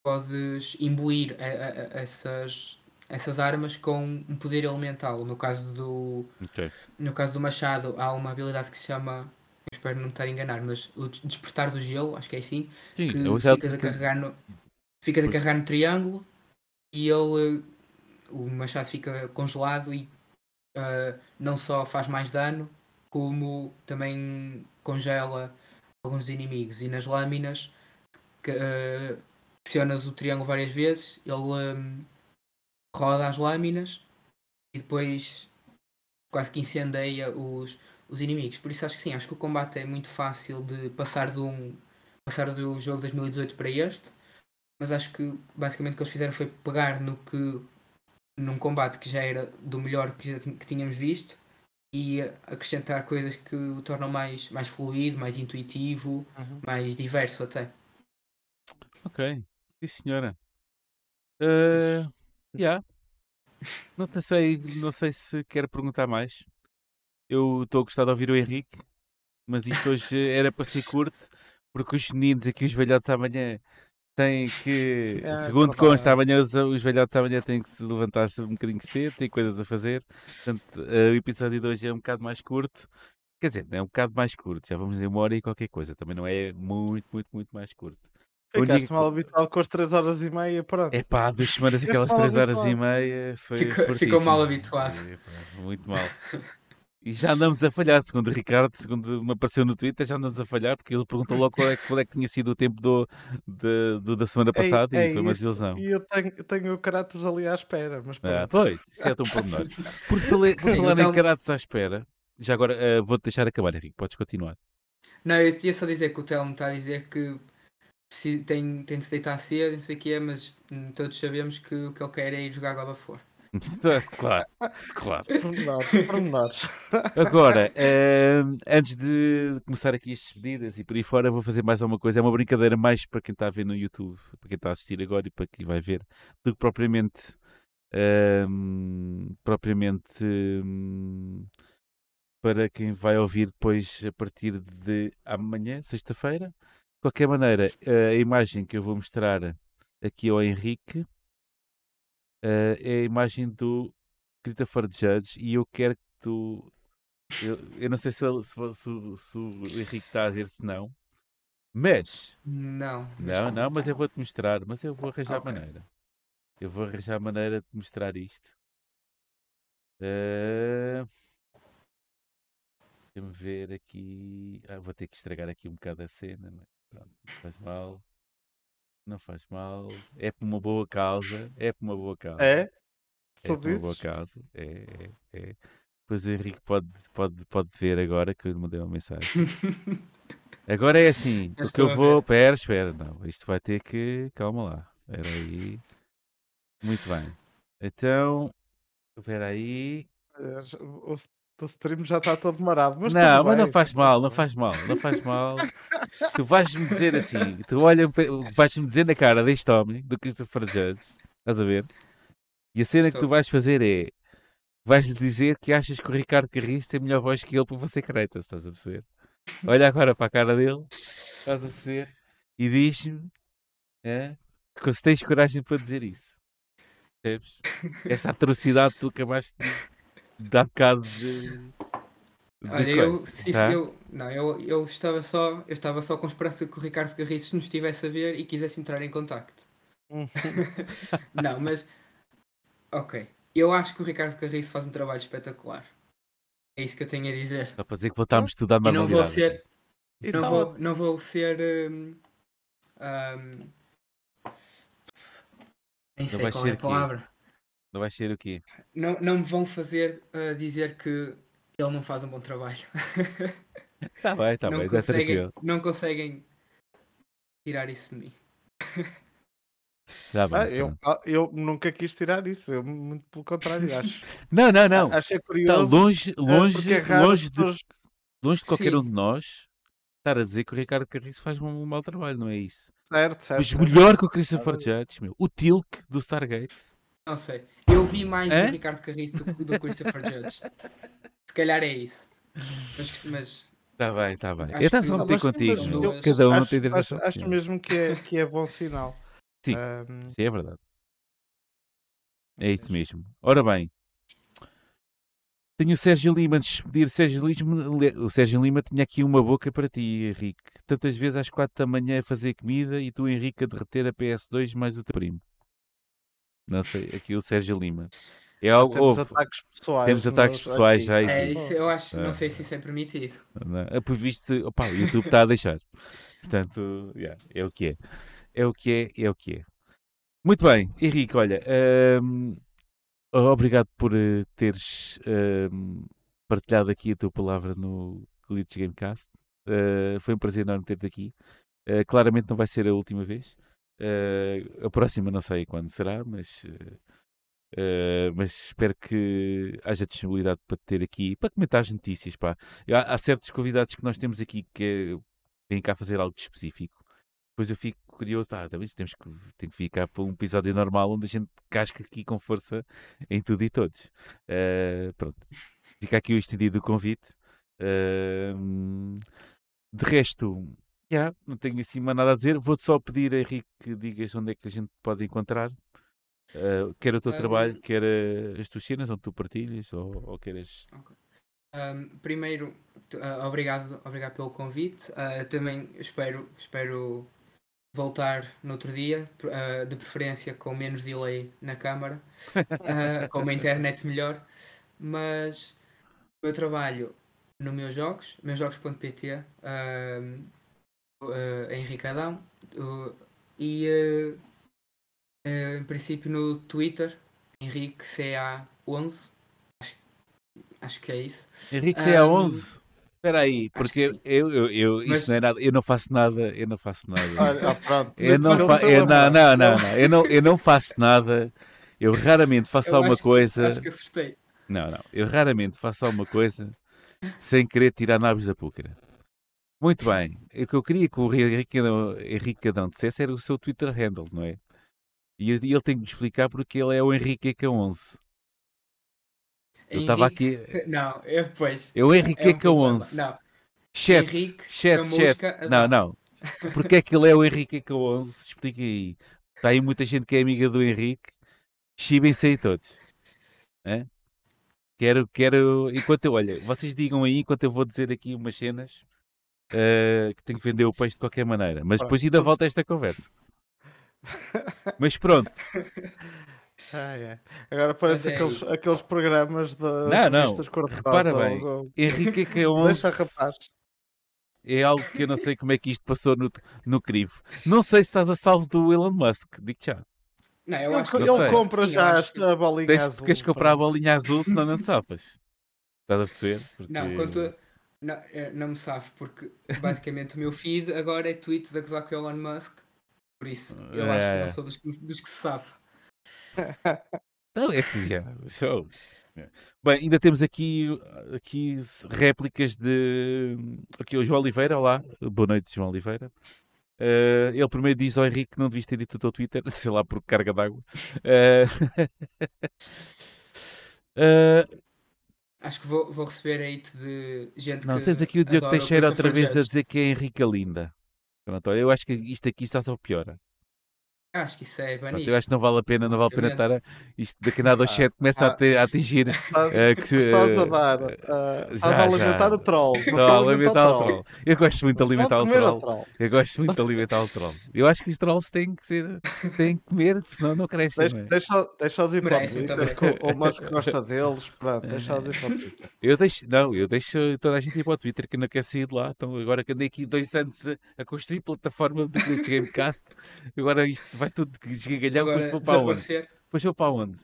podes imbuir a- a- a- essas, essas armas com um poder elemental. No caso do, Ok. no caso do machado há uma habilidade que se chama, espero não me estar a enganar, mas o des- despertar do gelo, acho que é assim, Sim, que já- ficas a carregar no, ficas a carregar no triângulo e ele o machado fica congelado e ah, não só faz mais dano, como também congela alguns inimigos. E nas lâminas que, ah, pressionas o triângulo várias vezes, ele hum, roda as lâminas e depois quase que incendeia os, os inimigos. Por isso acho que sim, acho que o combate é muito fácil de passar de um passar do jogo 2018 para este, mas acho que basicamente o que eles fizeram foi pegar no que num combate que já era do melhor que, já que tínhamos visto e acrescentar coisas que o tornam mais, mais fluido, mais intuitivo, Uhum. mais diverso até. Ok. Sim, senhora. Uh, yeah. Não te sei, não sei se quer perguntar mais. Eu estou a gostar de ouvir o Henrique, mas isto hoje era para ser curto, porque os meninos aqui, os velhotes amanhã, têm que, É, segundo consta, amanhã os, os velhotes amanhã têm que se levantar-se um bocadinho cedo, têm coisas a fazer. Portanto, uh, o episódio de hoje é um bocado mais curto. Quer dizer, é um bocado mais curto, já vamos em uma hora e qualquer coisa. Também não é muito, muito, muito mais curto. Ficaste mal habituado com as 3 horas e meia, pronto. É pá, duas semanas, aquelas mal 3 horas e meia, foi Ficou- ficou mal habituado. É, pá, muito mal. E já andamos a falhar, segundo o Ricardo, segundo me apareceu no Twitter, já andamos a falhar, porque ele perguntou logo qual é, que- qual é que tinha sido o tempo do, de- do da semana É- passada é e foi uma desilusão. E eu tenho, tenho caratos ali à espera, mas Ah, pronto. pois, isso é tão pormenor. Por, fale- por falar então- em caratos à espera, já agora eh, vou-te deixar acabar, Henrique, podes continuar. Não, eu ia só dizer que o Telmo está a dizer que tem, tem de se deitar cedo, não sei o que é, mas todos sabemos que o que ele quer é ir jogar God of War. claro, claro. Pormenores, pormenores. Agora, eh, antes de começar aqui as despedidas e por aí fora, vou fazer mais alguma coisa. É uma brincadeira mais para quem está a ver no YouTube, para quem está a assistir agora e para quem vai ver, do que propriamente, ehm, propriamente hum, para quem vai ouvir depois a partir de amanhã, sexta-feira. De qualquer maneira, eh, a imagem que eu vou mostrar aqui ao Henrique eh, é a imagem do Christopher Judge e eu quero que tu. Eu, eu não sei se, se, se o- se o Henrique está a ver se não, mas. Não. Não, não, mas eu vou-te mostrar. Mas eu vou arranjar Ok. maneira. Eu vou arranjar maneira de mostrar isto. Eh, Deixa-me ver aqui. Ah, vou ter que estragar aqui um bocado a cena, mas pronto, não faz mal. Não faz mal. É por uma boa causa. É por uma boa causa. É? É por uma boa causa. É, é, é. Depois o Henrique pode, pode, pode ver agora que eu lhe mandei uma mensagem. Agora é assim, Já o que estou eu vou. Espera, espera, não. Isto vai ter que. Calma lá. Espera aí. Muito bem. Então. Espera aí. O, stream já está todo marado. Mas não, mas não faz mal, não faz mal, não faz mal. Tu vais-me dizer assim, tu olha, vais-me dizer na cara deste homem, do Christopher Judge, estás a ver? E a cena que tu Estou. vais fazer é, vais-lhe dizer que achas que o Ricardo Carriço tem melhor voz que ele para você careta, estás a perceber? Olha agora para a cara dele, estás a perceber? E diz-me, é, que se tens coragem para dizer isso. Percebes? Essa atrocidade que tu acabaste de dar bocado de... de Olha, eu, se, tá? eu, não, eu, eu, estava só, eu estava só com esperança que o Ricardo Carriço nos estivesse a ver e quisesse entrar em contacto. Uhum. Não, mas. Ok. Eu acho que o Ricardo Carriço faz um trabalho espetacular. É isso que eu tenho a dizer. Só para dizer que voltámos tudo à E não normalidade. vou ser. E Não tá vou, não vou ser. hum, hum, nem sei qual é ser a palavra. Não vai ser o quê? Não, não me vão fazer uh, dizer que ele não faz um bom trabalho. Está bem, está não, bem, está conseguem, tranquilo. não conseguem tirar isso de mim. Está bem, Ah, eu, pronto. ah, eu nunca quis tirar isso, eu muito pelo contrário, acho. Não, não, não. Achei Está curioso. longe, ah, longe, é longe, de, pessoas- longe de qualquer Sim. um de nós estar a dizer que o Ricardo Carriço faz um, um mau trabalho, não é isso? Certo, certo. Mas certo. melhor que o Christopher Nada Judge, meu. O Tilk do Stargate. Não sei. Eu vi mais do Ricardo Carriço do que do Christopher Judge. Se calhar é isso. Mas, mas Está bem, está bem. Acho Eu estava que- só a meter contigo, Cada um acho, tem à acho, acho mesmo que é, que é bom sinal. Sim. Ahm, Sim, é verdade. É isso mesmo. Ora bem. Tenho o Sérgio Lima de despedir. Sérgio Lima, o Sérgio Lima tinha aqui uma boca para ti, Henrique. Tantas vezes às quatro da manhã a fazer comida e tu, Henrique, a derreter a PS2 mais o teu primo. Não sei, aqui o Sérgio Lima. É algo. temos houve- ataques pessoais. temos ataques pessoais já é isso, eu acho, não sei se isso é permitido. Não, é? por visto, opa, o YouTube está a deixar. Portanto, yeah, é o que é. É o que é, é o que é. Muito bem, Henrique, olha, hum, obrigado por eh, teres hum, partilhado aqui a tua palavra no Glitch Gamecast. Uh, foi um prazer enorme ter-te aqui. Uh, claramente não vai ser a última vez. Uh, a próxima não sei quando será, mas, mas espero que haja disponibilidade para te ter aqui para comentar as notícias. Pá. Há, há certos convidados que nós temos aqui que vêm cá fazer algo de específico. Depois eu fico curioso, ah, talvez temos que, tem que ficar para um episódio normal onde a gente casca aqui com força em tudo e todos. pronto. Fica aqui o estendido convite. Uh, de resto, yeah, não tenho assim mais nada a dizer. Vou-te só pedir, Henrique, que digas onde é que a gente pode encontrar. Uh, quer o teu um, trabalho, quer uh, as tuas cenas, onde tu partilhas, ou, ou queres. Okay. Um, primeiro, uh, obrigado, obrigado pelo convite. também espero, espero voltar no outro dia, de preferência com menos delay na câmara, com uma internet melhor. Mas o meu trabalho no meus jogos, meusjogos.pt, uh, uh, Henrique Adão, uh, e uh, uh, em princípio no Twitter, Henrique CA11, acho, acho que é isso. Henrique CA11? Espera aí, porque eu, eu, eu, Mas... não é nada, eu não faço nada, eu não faço nada. Ah, pronto. Eu não, fa eu, não, não, não, não, eu não, eu não faço nada, eu raramente faço eu alguma acho, coisa. Acho que assustei. Não, não, eu raramente faço alguma coisa sem querer tirar naves da púcara. Muito bem. O que eu queria que o Henrique, Henrique Cadão dissesse era o seu Twitter handle, não é? E ele tem que me explicar porque ele é o Henrique EK11. Eu estava aqui. Não, eu. É o Henrique é um EK11. Não. Chat, Henrique, chat, chat. Não, não. Porque é que ele é o Henrique EK11? Explica aí. Está aí muita gente que é amiga do Henrique. Chibem-se aí todos. É? Quero, quero, enquanto eu, olha, vocês digam aí, enquanto eu vou dizer aqui umas cenas uh, que tenho que vender o peixe de qualquer maneira, mas depois ainda volta a esta conversa. Mas pronto. Ah, é. Agora parece é aqueles, aqueles programas de não, não. Repara bem, ou... Henrique que é um... Deixa rapaz. É algo que eu não sei como é que isto passou no, no crivo. Não sei se estás a salvo do Elon Musk, digo já. Não, eu acho que ele compra Sim, já esta bolinha Tens, azul. Queres comprar a bolinha azul, senão não safas. Estás a perceber? Porque... Não, quanto não, eh, não me safo, porque basicamente o meu feed agora é tweets a gozar com Elon Musk. Por isso, eu é... acho que não sou dos, dos que se safa. Não, é que já. Show. Bem, ainda temos aqui, aqui réplicas de. Aqui o João Oliveira, olá. Boa noite, João Oliveira. Uh, ele primeiro diz ao Henrique que não devias ter dito o teu Twitter, sei lá, por carga d'água. Uh, uh, Acho que vou, vou receber hate de gente não, que. Não, tens aqui o Diogo Teixeira outra vez a dizer que é Henrique Linda. Pronto, eu acho que isto aqui está só piora. Acho que isso é banido. Eu acho que não vale a pena, não vale a pena estar a, isto daqui a nada ao chat começa ah, a, a, atingir. Estás, uh, que, estás a dar. Uh, estás a alimentar já. o troll. Estou a alimentar o troll. Eu gosto muito de alimentar o troll. Eu gosto muito de alimentar o troll. Eu acho que os trolls têm que ser, têm que comer, senão não crescem. Deixa, deixa, deixa-os ir para o Twitter, que o Musk gosta deles. Pronto, deixa-os ir para o Twitter. Eu deixo, não, eu deixo toda a gente ir para o Twitter que não quer sair de lá. Então agora que andei aqui dois anos a, a construir plataforma do Gamecast, agora isto vai tudo desligar gargalhão, depois vou para onde? Depois vou para onde?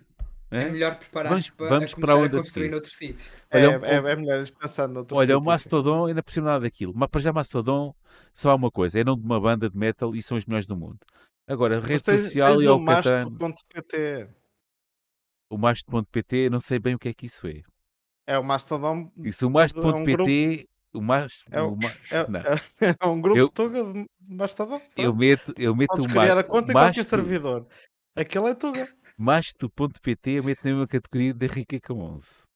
É, é melhor preparar-te para vamos para onde a construir noutro sítio. É, é, é melhor pensar noutro Olha, sítio, o Mastodon ainda por cima nada daquilo. Mas para já Mastodon só há uma coisa, é nome de uma banda de metal e são os melhores do mundo. Agora, a rede tens, social tens e o Catano... O Mastodon.pt, não sei bem o que é que isso é. É o Mastodon... Isso, o Mastodon.pt... O mais, é, o, é, é, é, um grupo eu, Tuga de Mastodon. Eu meto, eu meto Podes criar a conta qualquer servidor. Aquele é Tuga. Masto.pt eu meto na mesma categoria de Henrique Camões.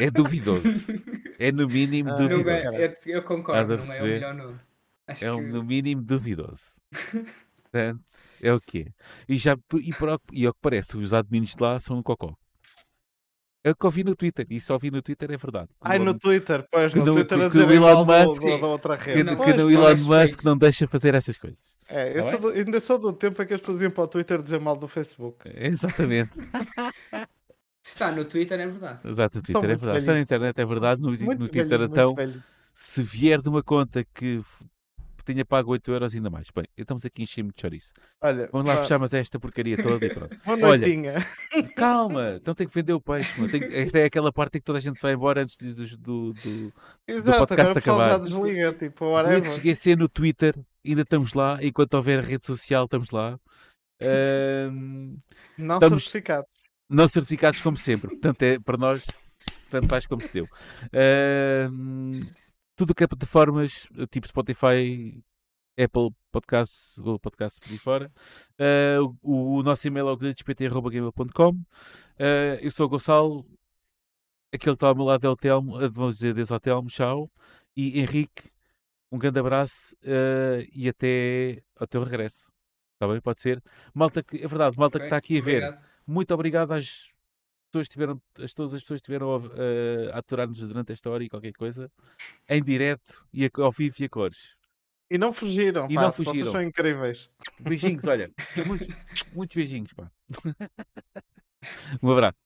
É duvidoso. é no mínimo ah, duvidoso. É, eu concordo, não é o melhor nome. Acho é que... no mínimo duvidoso. Portanto, é o quê? E, já, e, por, e ao que parece, os admins de lá são um cocó. É o que eu vi no Twitter, e só vi no Twitter é verdade. Ai, no Twitter, pois, no, no Twitter que, o Elon Musk, do, da outra rede. Que, que no Elon Musk não deixa fazer essas coisas. É, eu sou do, ainda sou do tempo em que as pessoas iam para o Twitter dizer mal do Facebook. É, exatamente. Está no Twitter é verdade. Exato, no Twitter é verdade. Velho. Está na internet é verdade, no, no Twitter velho, então, se vier de uma conta que tenha pago 8 euros ainda mais. Bem, estamos aqui em cima de chouriço. Olha, Vamos lá fechar, mas é esta porcaria toda e pronto. Boa Olha, noitinha. calma, então tem que vender o peixe. mano. Esta é aquela parte em que toda a gente vai embora antes de- do, do, do, Exato, podcast agora o pessoal já acabar. desliga, tipo, whatever. esquecer no Twitter, ainda estamos lá. Enquanto houver rede social, estamos lá. Não estamos certificado. não certificados como sempre. Portanto, é para nós, tanto faz como se deu. Tudo o que é plataformas, tipo Spotify, Apple Podcasts, Google Podcasts por aí fora. Ah, o, o nosso e-mail é o glitchpt.gmail.com Ah, Eu sou o Gonçalo. Aquele que está ao meu lado é o Telmo. Ah, Vamos dizer adeus ao Telmo, tchau. E Henrique, um grande abraço ah, e até ao teu regresso. Está bem? Pode ser? Malta que, é verdade, malta que Ok, está aqui a ver. obrigado. Muito obrigado às pessoas tiveram, as, todas as pessoas que estiveram a, a, a aturar-nos durante esta hora e qualquer coisa, em direto e a, ao vivo e a cores. E não fugiram, E pá, não vocês fugiram. são incríveis. Beijinhos, olha. Muitos, muitos beijinhos, pá. Um abraço.